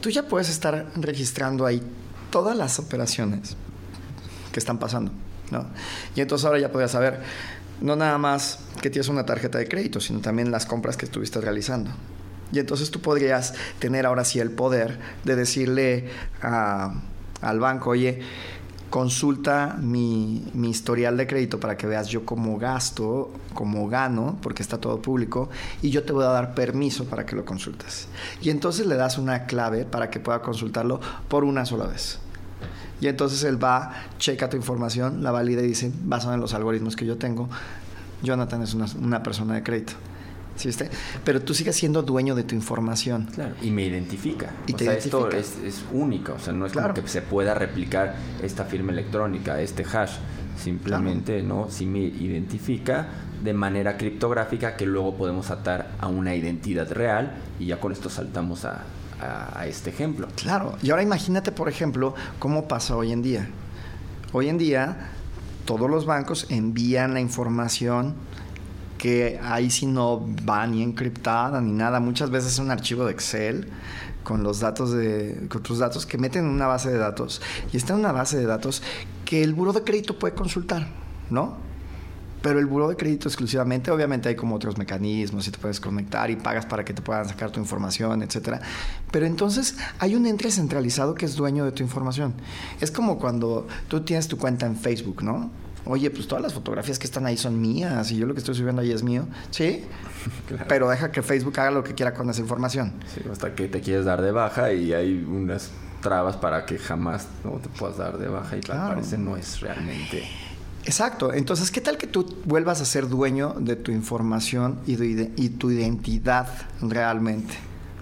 tú ya puedes estar registrando ahí todas las operaciones que están pasando, ¿no? Y entonces ahora ya podrías saber no nada más que tienes una tarjeta de crédito, sino también las compras que estuviste realizando. Y entonces tú podrías tener ahora sí el poder de decirle al banco, oye, consulta mi, mi, historial de crédito para que veas yo cómo gasto, cómo gano, porque está todo público, y yo te voy a dar permiso para que lo consultes. Y entonces le das una clave para que pueda consultarlo por una sola vez. Y entonces él va, checa tu información, la valida y dice, basado en los algoritmos que yo tengo, Jonathan es una, una persona de crédito. ¿Sí Pero tú sigues siendo dueño de tu información. Claro, y me identifica. Y o sea, esto es, es único, o sea, no es como que se pueda replicar esta firma electrónica, este hash. Simplemente, ¿no? Sí me identifica de manera criptográfica que luego podemos atar a una identidad real y ya con esto saltamos a, a, este ejemplo. Claro, y ahora imagínate, por ejemplo, cómo pasa hoy en día. Hoy en día, todos los bancos envían la información que ahí sí no va ni encriptada ni nada. Muchas veces es un archivo de Excel con los datos de con tus datos que meten en una base de datos y está en una base de datos que el buro de crédito puede consultar, ¿no? Pero el buro de crédito exclusivamente, obviamente hay como otros mecanismos y te puedes conectar y pagas para que te puedan sacar tu información, etcétera. Pero entonces hay un ente centralizado que es dueño de tu información. Es como cuando tú tienes tu cuenta en Facebook, ¿no? oye, pues todas las fotografías que están ahí son mías y yo lo que estoy subiendo ahí es mío, ¿sí? Pero deja que Facebook haga lo que quiera con esa información. Sí, hasta que te quieres dar de baja y hay unas trabas para que jamás no te puedas dar de baja y claro. parece no es realmente... Exacto. Entonces, ¿qué tal que tú vuelvas a ser dueño de tu información y, de, y tu identidad realmente?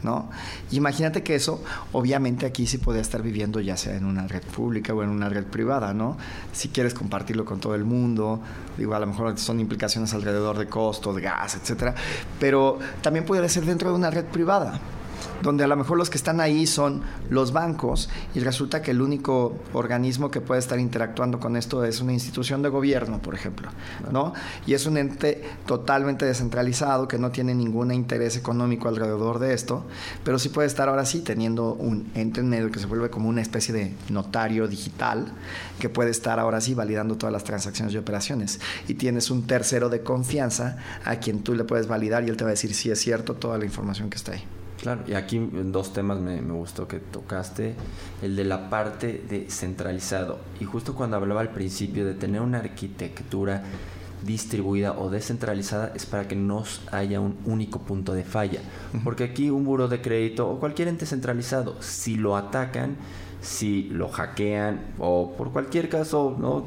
¿no? Imagínate que eso, obviamente aquí sí podría estar viviendo ya sea en una red pública o en una red privada, ¿no? Si quieres compartirlo con todo el mundo, digo, a lo mejor son implicaciones alrededor de costo, de gas, etcétera, pero también podría ser dentro de una red privada donde a lo mejor los que están ahí son los bancos y resulta que el único organismo que puede estar interactuando con esto es una institución de gobierno, por ejemplo, ¿no? Y es un ente totalmente descentralizado que no tiene ningún interés económico alrededor de esto, pero sí puede estar ahora sí teniendo un ente en medio que se vuelve como una especie de notario digital que puede estar ahora sí validando todas las transacciones y operaciones. Y tienes un tercero de confianza a quien tú le puedes validar y él te va a decir si es cierto toda la información que está ahí. Claro, y aquí dos temas me, me, gustó que tocaste, el de la parte de centralizado. Y justo cuando hablaba al principio de tener una arquitectura distribuida o descentralizada es para que no haya un único punto de falla. Porque aquí un buro de crédito o cualquier ente centralizado, si lo atacan, si lo hackean o por cualquier caso no,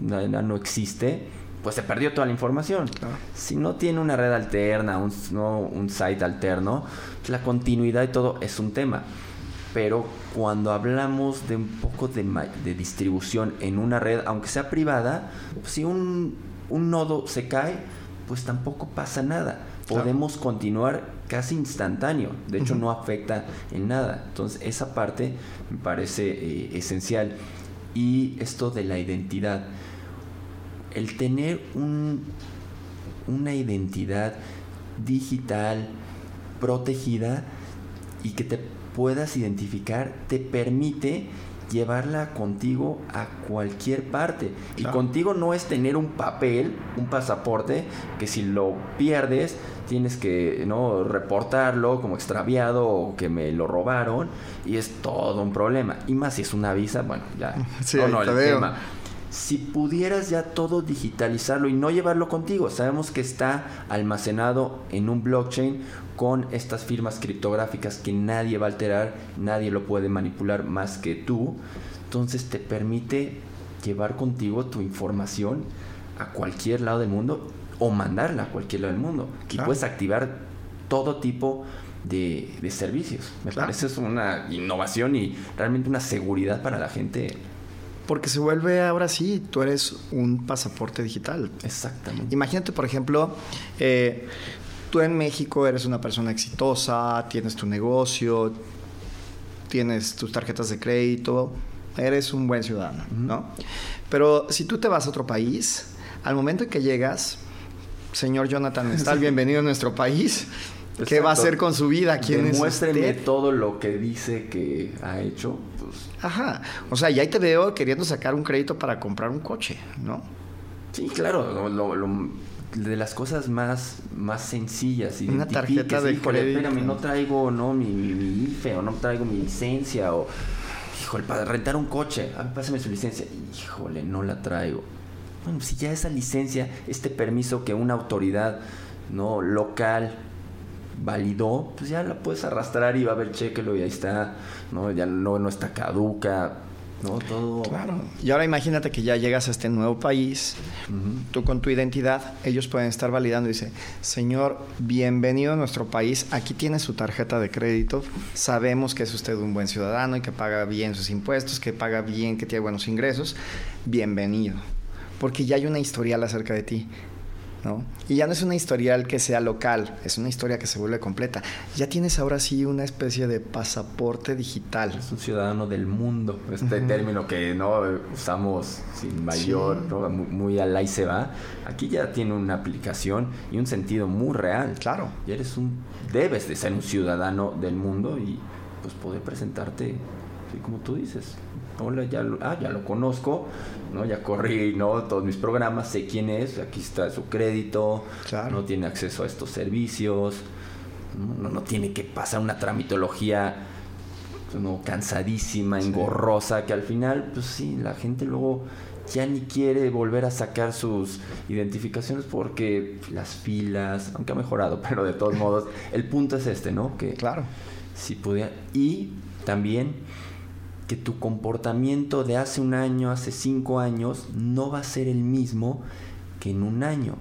no existe, pues se perdió toda la información. Si no tiene una red alterna, un, no, un site alterno, la continuidad y todo es un tema. Pero cuando hablamos de un poco de, de distribución en una red, aunque sea privada, pues si un, un, nodo se cae, pues tampoco pasa nada. Podemos continuar casi instantáneo. De hecho, no afecta en nada. Entonces, esa parte me parece eh, esencial. Y esto de la identidad el tener un, una identidad digital protegida y que te puedas identificar te permite llevarla contigo a cualquier parte. Y contigo no es tener un papel, un pasaporte, que si lo pierdes tienes que no reportarlo como extraviado o que me lo robaron y es todo un problema. Y más si es una visa, bueno, ya no, no, el tema si pudieras ya todo digitalizarlo y no llevarlo contigo, sabemos que está almacenado en un blockchain con estas firmas criptográficas que nadie va a alterar, nadie lo puede manipular más que tú, entonces te permite llevar contigo tu información a cualquier lado del mundo o mandarla a cualquier lado del mundo. Y puedes activar todo tipo de, servicios. Me parece es una innovación y realmente una seguridad para la gente porque se vuelve ahora sí, tú eres un pasaporte digital. Exactamente. Imagínate, por ejemplo, eh, tú en México eres una persona exitosa, tienes tu negocio, tienes tus tarjetas de crédito, eres un buen ciudadano, ¿no? Pero si tú te vas a otro país, al momento en que llegas, señor Jonathan Estal, bienvenido a nuestro país. ¿Qué va a hacer con su vida? ¿Quién Demuéstreme todo lo que dice que ha hecho. Ajá. O sea, ya ahí te veo queriendo sacar un crédito para comprar un coche, ¿no? Sí, claro. de las cosas más, más sencillas. Una tarjeta de crédito. Espérame, no traigo no, mi, mi, IFE o no traigo mi licencia o híjole, para rentar un coche, a ver, pásame su licencia. Híjole, no la traigo. Bueno, si ya esa licencia, este permiso que una autoridad no local validó, pues ya la puedes arrastrar y va a haber chequelo y ahí está, ¿no? Ya no, no está caduca, ¿no? Todo. Claro. Y ahora imagínate que ya llegas a este nuevo país, tú con tu identidad, ellos pueden estar validando y dice, señor, bienvenido a nuestro país, aquí tiene su tarjeta de crédito, sabemos que es usted un buen ciudadano y que paga bien sus impuestos, que paga bien, que tiene buenos ingresos, bienvenido. Porque ya hay una historial acerca de ti. Y ya no es una historial que sea local, es una historia que se vuelve completa. Ya tienes ahora sí una especie de pasaporte digital. Es un ciudadano del mundo, este término que no usamos sin mayor, muy, al ahí se va. Aquí ya tiene una aplicación y un sentido muy real. Claro. Y eres un, debes de ser un ciudadano del mundo y pues poder presentarte, como tú dices, hola, ya lo, ah, ya lo conozco, ¿no? Ya corrí, ¿no? Todos mis programas, sé quién es, aquí está su crédito, no tiene acceso a estos servicios, no, no tiene que pasar una tramitología ¿no? cansadísima, engorrosa, que al final, pues sí, la gente luego ya ni quiere volver a sacar sus identificaciones porque las filas, aunque ha mejorado, pero de todos modos, el punto es este, ¿no? Que claro. Si pudiera, y también que tu comportamiento de hace un año, hace cinco años, no va a ser el mismo que en un año.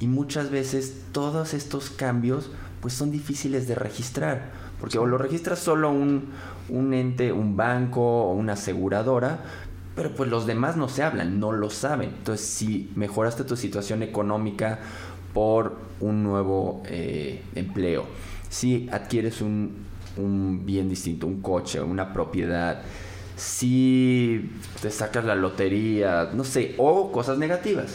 Y muchas veces todos estos cambios pues son difíciles de registrar. Porque o lo registras solo un, un ente, un banco o una aseguradora, pero pues los demás no se hablan, no lo saben. Entonces, si mejoraste tu situación económica por un nuevo eh, empleo, si adquieres un, un bien distinto, un coche, una propiedad, si te sacas la lotería, no sé, o cosas negativas.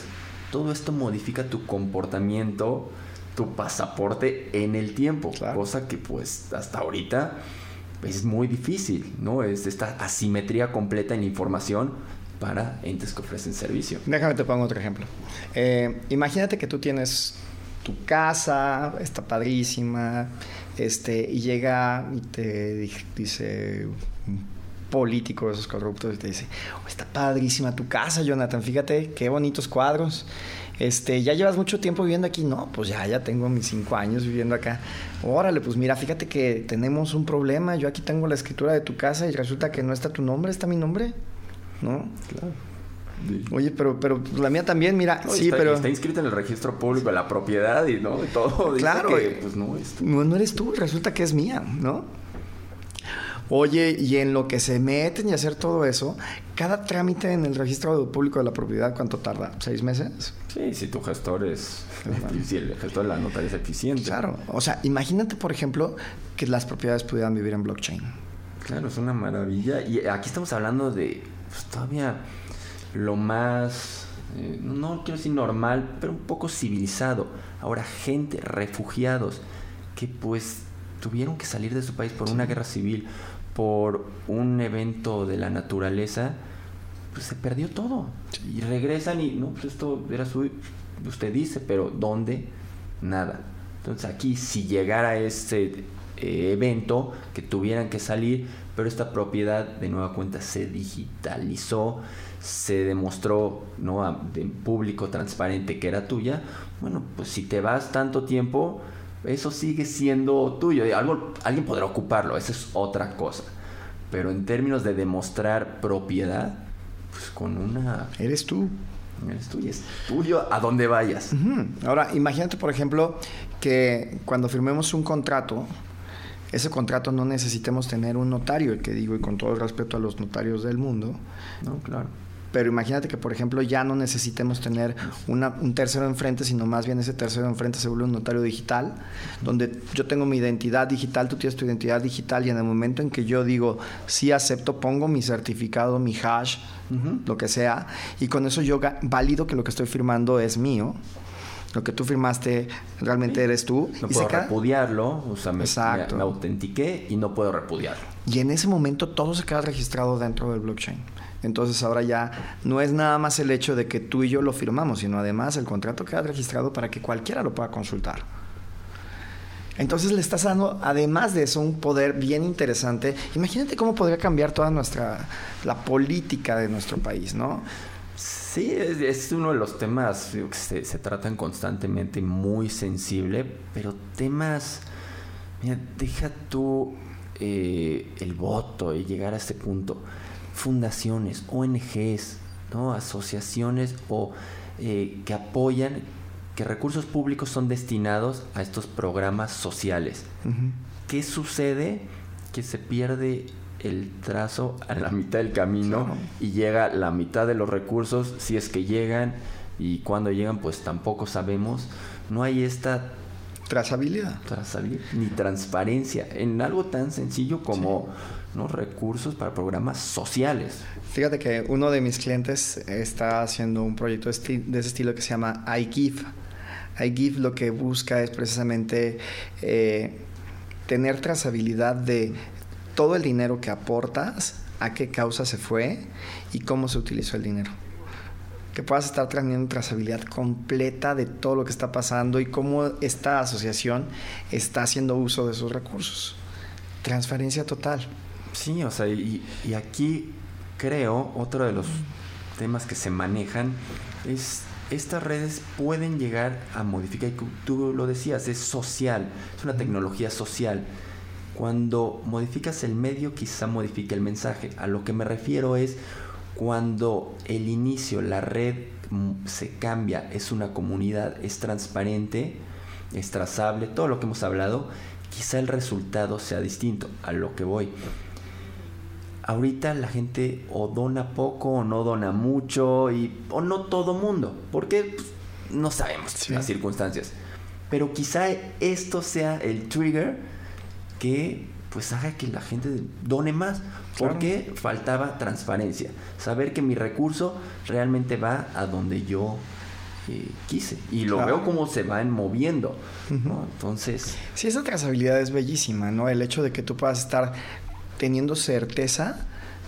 Todo esto modifica tu comportamiento, tu pasaporte en el tiempo, cosa que pues hasta ahorita es muy difícil, ¿no? Es esta asimetría completa en información para entes que ofrecen servicio. Déjame te pongo otro ejemplo. Eh, imagínate que tú tienes tu casa, está padrísima, este, y llega y te dice político, esos corruptos, y te dice, oh, está padrísima tu casa, Jonathan, fíjate qué bonitos cuadros. Este, ya llevas mucho tiempo viviendo aquí, no, pues ya, ya tengo mis cinco años viviendo acá. Órale, pues mira, fíjate que tenemos un problema. Yo aquí tengo la escritura de tu casa y resulta que no está tu nombre, está mi nombre, ¿no? Claro. Oye, pero, pero pues, la mía también, mira, sí, está, pero... Está inscrita en el registro público de la propiedad y, ¿no? Y todo. Claro. pues no, no, no eres tú, resulta que es mía, ¿no? Oye, y en lo que se meten y hacer todo eso, cada trámite en el registro público de la propiedad, ¿cuánto tarda? ¿Seis meses? Sí, si tu gestor es. si el gestor de la notaría es eficiente. Claro. O sea, imagínate, por ejemplo, que las propiedades pudieran vivir en blockchain. Claro, es una maravilla. Y aquí estamos hablando de pues, todavía lo más. Eh, no quiero decir normal, pero un poco civilizado. Ahora, gente, refugiados, que pues tuvieron que salir de su país por una guerra civil por un evento de la naturaleza, pues se perdió todo. Y regresan y, no, pues esto era su, usted dice, pero ¿dónde? Nada. Entonces aquí, si llegara ese eh, evento, que tuvieran que salir, pero esta propiedad de nueva cuenta se digitalizó, se demostró ¿no? en público transparente que era tuya, bueno, pues si te vas tanto tiempo, eso sigue siendo tuyo. Algo, alguien podrá ocuparlo, esa es otra cosa. Pero en términos de demostrar propiedad, pues con una... Eres tú. Eres tú y es tuyo a donde vayas. Ahora, imagínate, por ejemplo, que cuando firmemos un contrato, ese contrato no necesitemos tener un notario, que digo, y con todo el respeto a los notarios del mundo. No, claro pero imagínate que, por ejemplo, ya no necesitemos tener un tercero enfrente, sino más bien ese tercero enfrente se vuelve un notario digital, donde yo tengo mi identidad digital, tú tienes tu identidad digital y en el momento en que yo digo, sí acepto, pongo mi certificado, mi hash, lo que sea, y con eso yo valido que lo que estoy firmando es mío lo que tú firmaste realmente eres tú. No puedo repudiarlo, o sea, me, me, autentiqué y no puedo repudiarlo. Y en ese momento todo se queda registrado dentro del blockchain. Entonces ahora ya no es nada más el hecho de que tú y yo lo firmamos, sino además el contrato queda registrado para que cualquiera lo pueda consultar. Entonces le estás dando, además de eso, un poder bien interesante. Imagínate cómo podría cambiar toda nuestra, la política de nuestro país, ¿no? Sí, es, uno de los temas que se, tratan constantemente, muy sensible, pero temas, mira, deja tú eh, el voto y llegar a este punto. Fundaciones, ONGs, ¿no? asociaciones o eh, que apoyan que recursos públicos son destinados a estos programas sociales. ¿Qué sucede? Que se pierde el trazo a la mitad del camino y llega la mitad de los recursos, si es que llegan, y cuando llegan, pues tampoco sabemos. No hay esta trazabilidad. trazabilidad ni transparencia en algo tan sencillo como ¿no? recursos para programas sociales. Fíjate que uno de mis clientes está haciendo un proyecto de ese estilo que se llama iGive iGive lo que busca es precisamente eh, tener trazabilidad de todo el dinero que aportas, a qué causa se fue y cómo se utilizó el dinero. Que puedas estar teniendo trazabilidad completa de todo lo que está pasando y cómo esta asociación está haciendo uso de sus recursos. Transferencia total. Sí, o sea, y, y aquí creo otro de los temas que se manejan es estas redes pueden llegar a modificar, tú lo decías, es social, es una tecnología social. Cuando modificas el medio, quizá modifique el mensaje. A lo que me refiero es cuando el inicio, la red mm, se cambia, es una comunidad, es transparente, es trazable, todo lo que hemos hablado, quizá el resultado sea distinto a lo que voy ahorita la gente o dona poco o no dona mucho y o no todo mundo, porque pues, no sabemos las circunstancias. Pero quizá esto sea el trigger que pues haga que la gente done más, porque faltaba transparencia, saber que mi recurso realmente va a donde yo eh, quise y lo veo como se van moviendo, Entonces, sí, esa trazabilidad es bellísima, ¿no? El hecho de que tú puedas estar teniendo certeza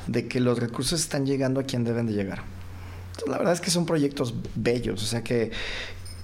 de que los recursos están llegando a quien deben de llegar. la verdad es que son proyectos bellos, o sea que,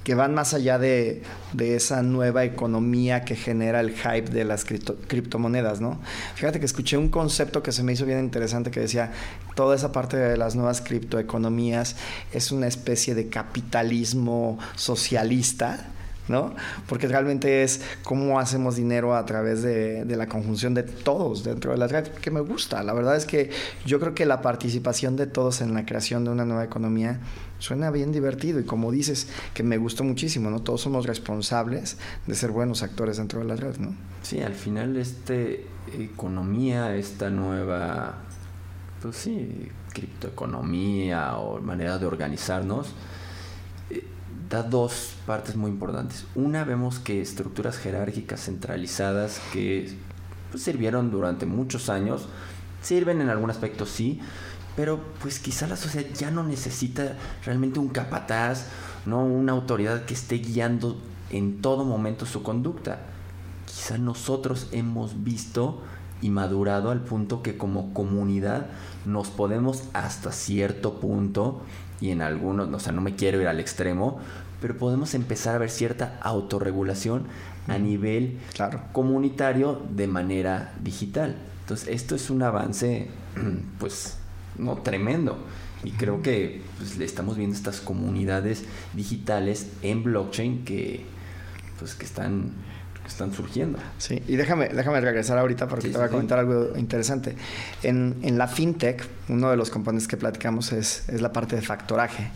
que van más allá de, de, esa nueva economía que genera el hype de las criptomonedas, ¿no? Fíjate que escuché un concepto que se me hizo bien interesante que decía, toda esa parte de las nuevas criptoeconomías es una especie de capitalismo socialista ¿no? Porque realmente es cómo hacemos dinero a través de, la conjunción de todos dentro de la red, que me gusta. La verdad es que yo creo que la participación de todos en la creación de una nueva economía suena bien divertido y como dices, que me gustó muchísimo, ¿no? Todos somos responsables de ser buenos actores dentro de la red, ¿no? Sí, al final este economía, esta nueva, pues sí, criptoeconomía o manera de organizarnos, da dos partes muy importantes. Una, vemos que estructuras jerárquicas centralizadas que pues, sirvieron durante muchos años, sirven en algún aspecto sí, pero pues quizá la sociedad ya no necesita realmente un capataz, no una autoridad que esté guiando en todo momento su conducta. Quizá nosotros hemos visto y madurado al punto que como comunidad nos podemos hasta cierto punto y en algunos, o sea, no me quiero ir al extremo, pero podemos empezar a ver cierta autorregulación a nivel comunitario de manera digital. Entonces, esto es un avance, pues, no tremendo. Y creo que pues, le estamos viendo estas comunidades digitales en blockchain que, pues, que están están surgiendo. Sí, y déjame, déjame regresar ahorita porque te voy a comentar algo interesante. En, en, la fintech, uno de los componentes que platicamos es, es la parte de factoraje.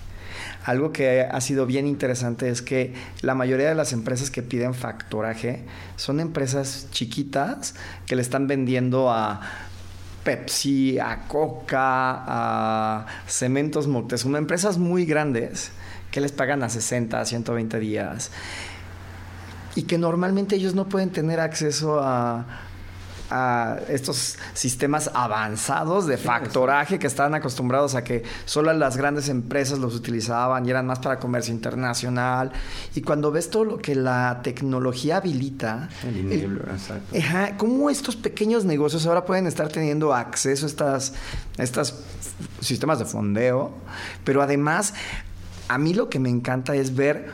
Algo que ha sido bien interesante es que la mayoría de las empresas que piden factoraje son empresas chiquitas que le están vendiendo a Pepsi, a Coca, a Cementos Moctezuma, empresas muy grandes que les pagan a 60, 120 días y que normalmente ellos no pueden tener acceso a, a estos sistemas avanzados de factoraje que estaban acostumbrados a que solo las grandes empresas los utilizaban y eran más para comercio internacional. Y cuando ves todo lo que la tecnología habilita, el cómo estos pequeños negocios ahora pueden estar teniendo acceso a estas, a estos sistemas de fondeo, pero además a mí lo que me encanta es ver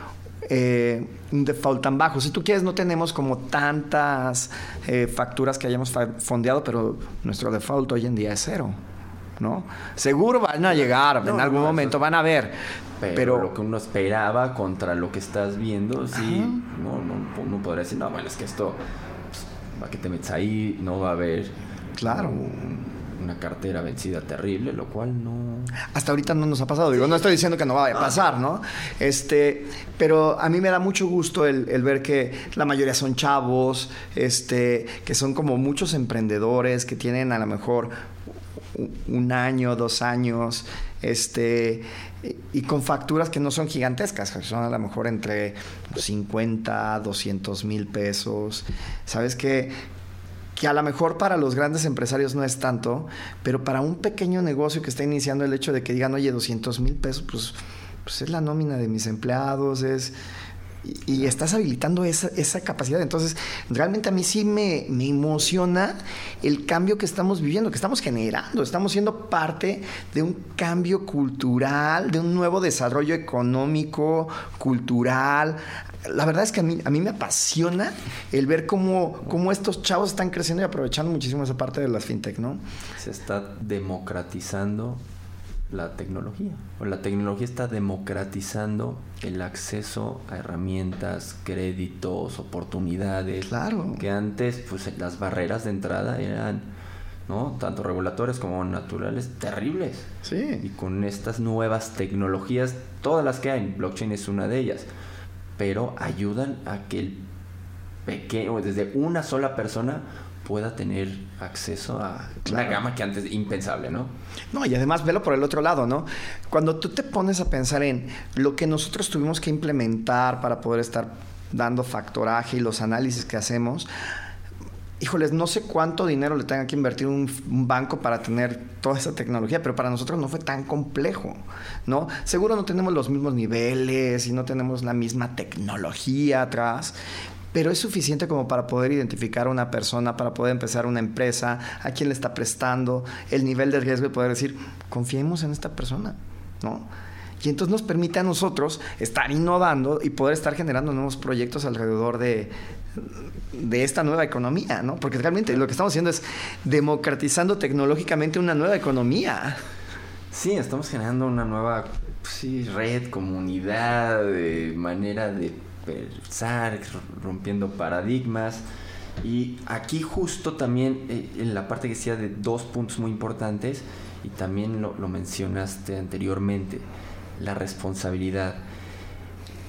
eh, un default tan bajo. Si tú quieres, no tenemos como tantas eh, facturas que hayamos fondeado, pero nuestro default hoy en día es cero. ¿no? Seguro van a llegar, en algún momento van a ver. Pero, lo que uno esperaba contra lo que estás viendo, sí, no, no, no podría decir, no, bueno, es que esto, pues, va que te metes ahí, no va a haber. Claro una cartera vencida terrible, lo cual no... Hasta ahorita no nos ha pasado, digo, no estoy diciendo que no vaya a pasar, ¿no? Este, pero a mí me da mucho gusto el, ver que la mayoría son chavos, este, que son como muchos emprendedores, que tienen a lo mejor un año, dos años, este, y con facturas que no son gigantescas, son a lo mejor entre 50, 200 mil pesos. ¿Sabes qué? Que a lo mejor para los grandes empresarios no es tanto, pero para un pequeño negocio que está iniciando el hecho de que digan, oye, 200 mil pesos, pues, pues es la nómina de mis empleados, es... Y, estás habilitando esa, esa, capacidad. Entonces, realmente a mí sí me, me, emociona el cambio que estamos viviendo, que estamos generando. Estamos siendo parte de un cambio cultural, de un nuevo desarrollo económico, cultural la verdad es que a mí, a mí me apasiona el ver cómo, cómo estos chavos están creciendo y aprovechando muchísimo esa parte de las fintech, ¿no? Se está democratizando la tecnología. O la tecnología está democratizando el acceso a herramientas, créditos, oportunidades. Claro. Que antes, pues las barreras de entrada eran, ¿no? Tanto regulatorias como naturales, terribles. Sí. Y con estas nuevas tecnologías, todas las que hay, blockchain es una de ellas pero ayudan a que el pequeño, desde una sola persona, pueda tener acceso a una gama que antes impensable, ¿no? No, y además velo por el otro lado, ¿no? Cuando tú te pones a pensar en lo que nosotros tuvimos que implementar para poder estar dando factoraje y los análisis que hacemos, híjoles, no sé cuánto dinero le tenga que invertir un, banco para tener toda esa tecnología, pero para nosotros no fue tan complejo, ¿no? Seguro no tenemos los mismos niveles y no tenemos la misma tecnología atrás, pero es suficiente como para poder identificar a una persona, para poder empezar una empresa, a quién le está prestando, el nivel de riesgo y poder decir, confiemos en esta persona, ¿no? Y entonces nos permite a nosotros estar innovando y poder estar generando nuevos proyectos alrededor de, de esta nueva economía, ¿no? Porque realmente lo que estamos haciendo es democratizando tecnológicamente una nueva economía. Sí, estamos generando una nueva sí, red, comunidad, manera de pensar, rompiendo paradigmas. Y aquí justo también eh, en la parte que decía de dos puntos muy importantes, y también lo, lo mencionaste anteriormente, la responsabilidad.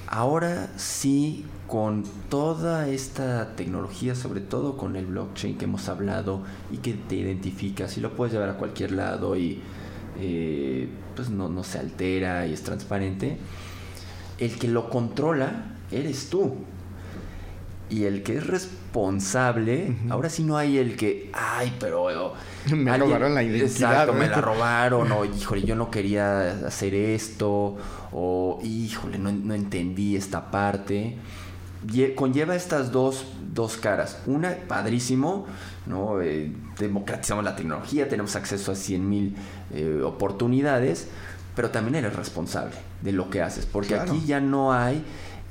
Ahora sí con toda esta tecnología, sobre todo con el blockchain que hemos hablado y que te identificas y lo puedes llevar a cualquier lado y eh, pues no, no se altera y es transparente, el que lo controla eres tú. Y el que es responsable, ahora sí no hay el que, ay, pero... me robaron la identidad. Exacto, me la robaron, o híjole, yo no quería hacer esto, o híjole, no, no entendí esta parte conlleva estas dos, dos caras. Una, padrísimo, ¿no? Eh, democratizamos la tecnología, tenemos acceso a 100 mil eh, oportunidades, pero también eres responsable de lo que haces, porque aquí ya no hay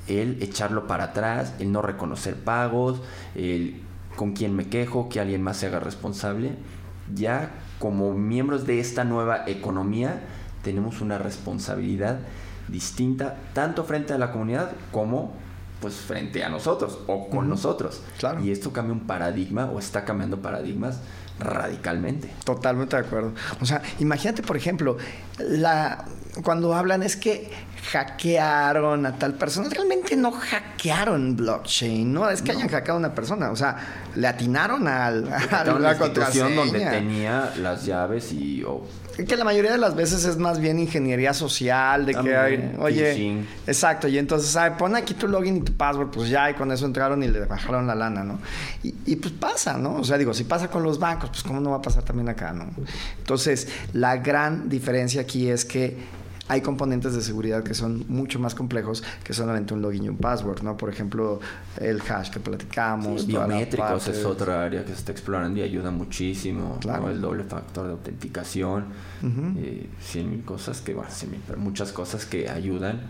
el echarlo para atrás, el no reconocer pagos, el con quién me quejo, que alguien más se haga responsable. Ya como miembros de esta nueva economía tenemos una responsabilidad distinta tanto frente a la comunidad como pues frente a nosotros o con nosotros. Claro. Y esto cambia un paradigma o está cambiando paradigmas radicalmente. Totalmente de acuerdo. O sea, imagínate, por ejemplo, la cuando hablan es que hackearon a tal persona. Realmente no hackearon blockchain, no es que hayan hackeado a una persona. O sea, le atinaron al, a la contraseña. donde tenía las llaves y que la mayoría de las veces es más bien ingeniería social, de que hay, oye, exacto, y entonces, ¿sabe? Pon aquí tu login y tu password, pues ya, y con eso entraron y le bajaron la lana, ¿no? Y, y, pues pasa, ¿no? O sea, digo, si pasa con los bancos, pues cómo no va a pasar también acá, ¿no? Entonces, la gran diferencia aquí es que hay componentes de seguridad que son mucho más complejos que solamente un login y un password, ¿no? Por ejemplo, el hash que platicamos. biométricos es otra área que se está explorando y ayuda muchísimo. Claro. El doble factor de autenticación. Eh, cien mil cosas que, bueno, cien mil, pero muchas cosas que ayudan.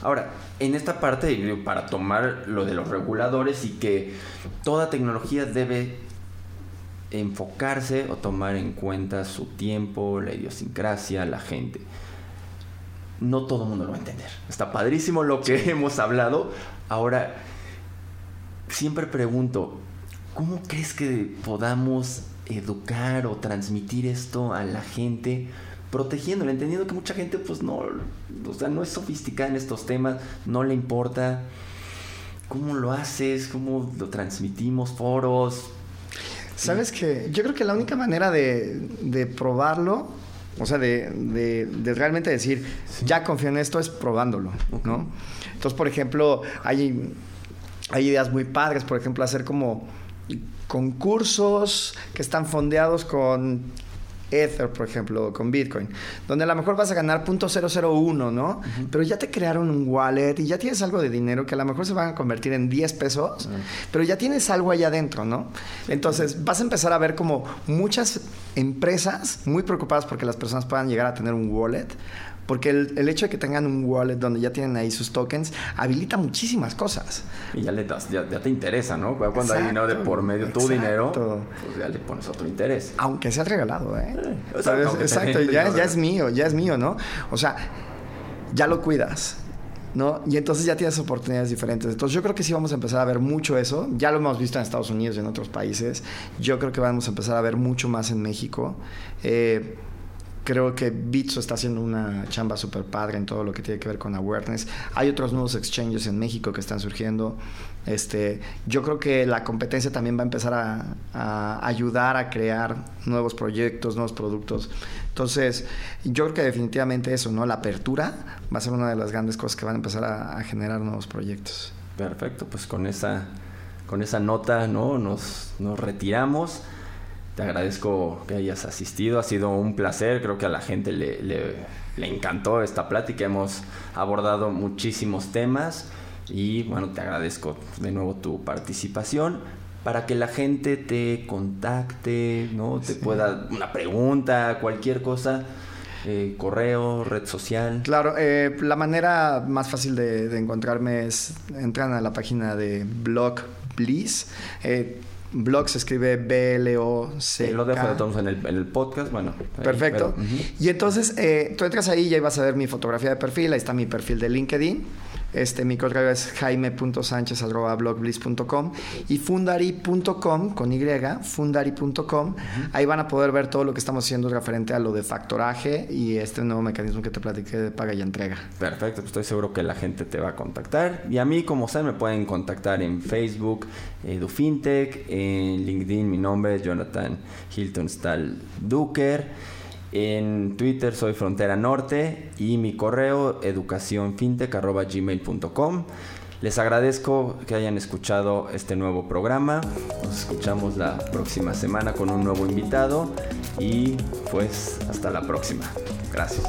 Ahora, en esta parte, para tomar lo de los reguladores y que toda tecnología debe enfocarse o tomar en cuenta su tiempo, la idiosincrasia, la gente no todo el mundo lo va a entender. Está padrísimo lo que hemos hablado. Ahora, siempre pregunto, ¿cómo crees que podamos educar o transmitir esto a la gente? protegiéndolo, entendiendo que mucha gente pues no, o sea, no es sofisticada en estos temas, no le importa cómo lo haces, cómo lo transmitimos, foros. Sabes que yo creo que la única manera de, de probarlo o sea, de, realmente decir, ya confío en esto, es probándolo, ¿no? Entonces, por ejemplo, hay, hay ideas muy padres, por ejemplo, hacer como concursos que están fondeados con Ether, por ejemplo, con Bitcoin, donde a lo mejor vas a ganar .001, ¿no? Pero ya te crearon un wallet y ya tienes algo de dinero que a lo mejor se van a convertir en 10 pesos, pero ya tienes algo allá adentro, ¿no? Entonces vas a empezar a ver como muchas empresas muy preocupadas porque las personas puedan llegar a tener un wallet porque el, hecho de que tengan un wallet donde ya tienen ahí sus tokens habilita muchísimas cosas. Y ya, le das, ya, te interesa, ¿no? Cuando hay dinero de por medio, tu dinero, pues ya le pones otro interés. Aunque sea regalado, ¿eh? eh exacto, ya, ya es mío, ya es mío, ¿no? O sea, ya lo cuidas. ¿no? Y entonces ya tienes oportunidades diferentes. Entonces yo creo que sí vamos a empezar a ver mucho eso. Ya lo hemos visto en Estados Unidos y en otros países. Yo creo que vamos a empezar a ver mucho más en México. Eh, Creo que Bitso está haciendo una chamba súper padre en todo lo que tiene que ver con awareness. Hay otros nuevos exchanges en México que están surgiendo. Este, yo creo que la competencia también va a empezar a, ayudar a crear nuevos proyectos, nuevos productos. Entonces, yo creo que definitivamente eso, ¿no? La apertura va a ser una de las grandes cosas que van a empezar a, generar nuevos proyectos. Perfecto, pues con esa, con esa nota, ¿no? Nos, nos retiramos. Te agradezco que hayas asistido, ha sido un placer, creo que a la gente le, le, encantó esta plática, hemos abordado muchísimos temas y bueno, te agradezco de nuevo tu participación para que la gente te contacte, ¿no? Te pueda una pregunta, cualquier cosa. Eh, correo, red social. Claro, eh, la manera más fácil de, encontrarme es entran a la página de Blog. Eh, blog se escribe B-L-O-C. Lo dejo de todos en el, en el podcast, bueno. Perfecto. Y entonces eh, tú entras ahí y ahí vas a ver mi fotografía de perfil, ahí está mi perfil de LinkedIn. Este, mi correo es jaime.sánchez.blogbliss.com y fundari.com con Y, fundari.com. Ahí van a poder ver todo lo que estamos haciendo referente a lo de factoraje y este nuevo mecanismo que te platiqué de paga y entrega. Perfecto, pues estoy seguro que la gente te va a contactar. Y a mí, como saben, me pueden contactar en Facebook, EduFintech, en LinkedIn, mi nombre es Jonathan Hilton Stahl Duker. En Twitter soy Frontera Norte y mi correo educacionfintech.gmail.com. Les agradezco que hayan escuchado este nuevo programa. Nos escuchamos la próxima semana con un nuevo invitado y pues hasta la próxima. Gracias.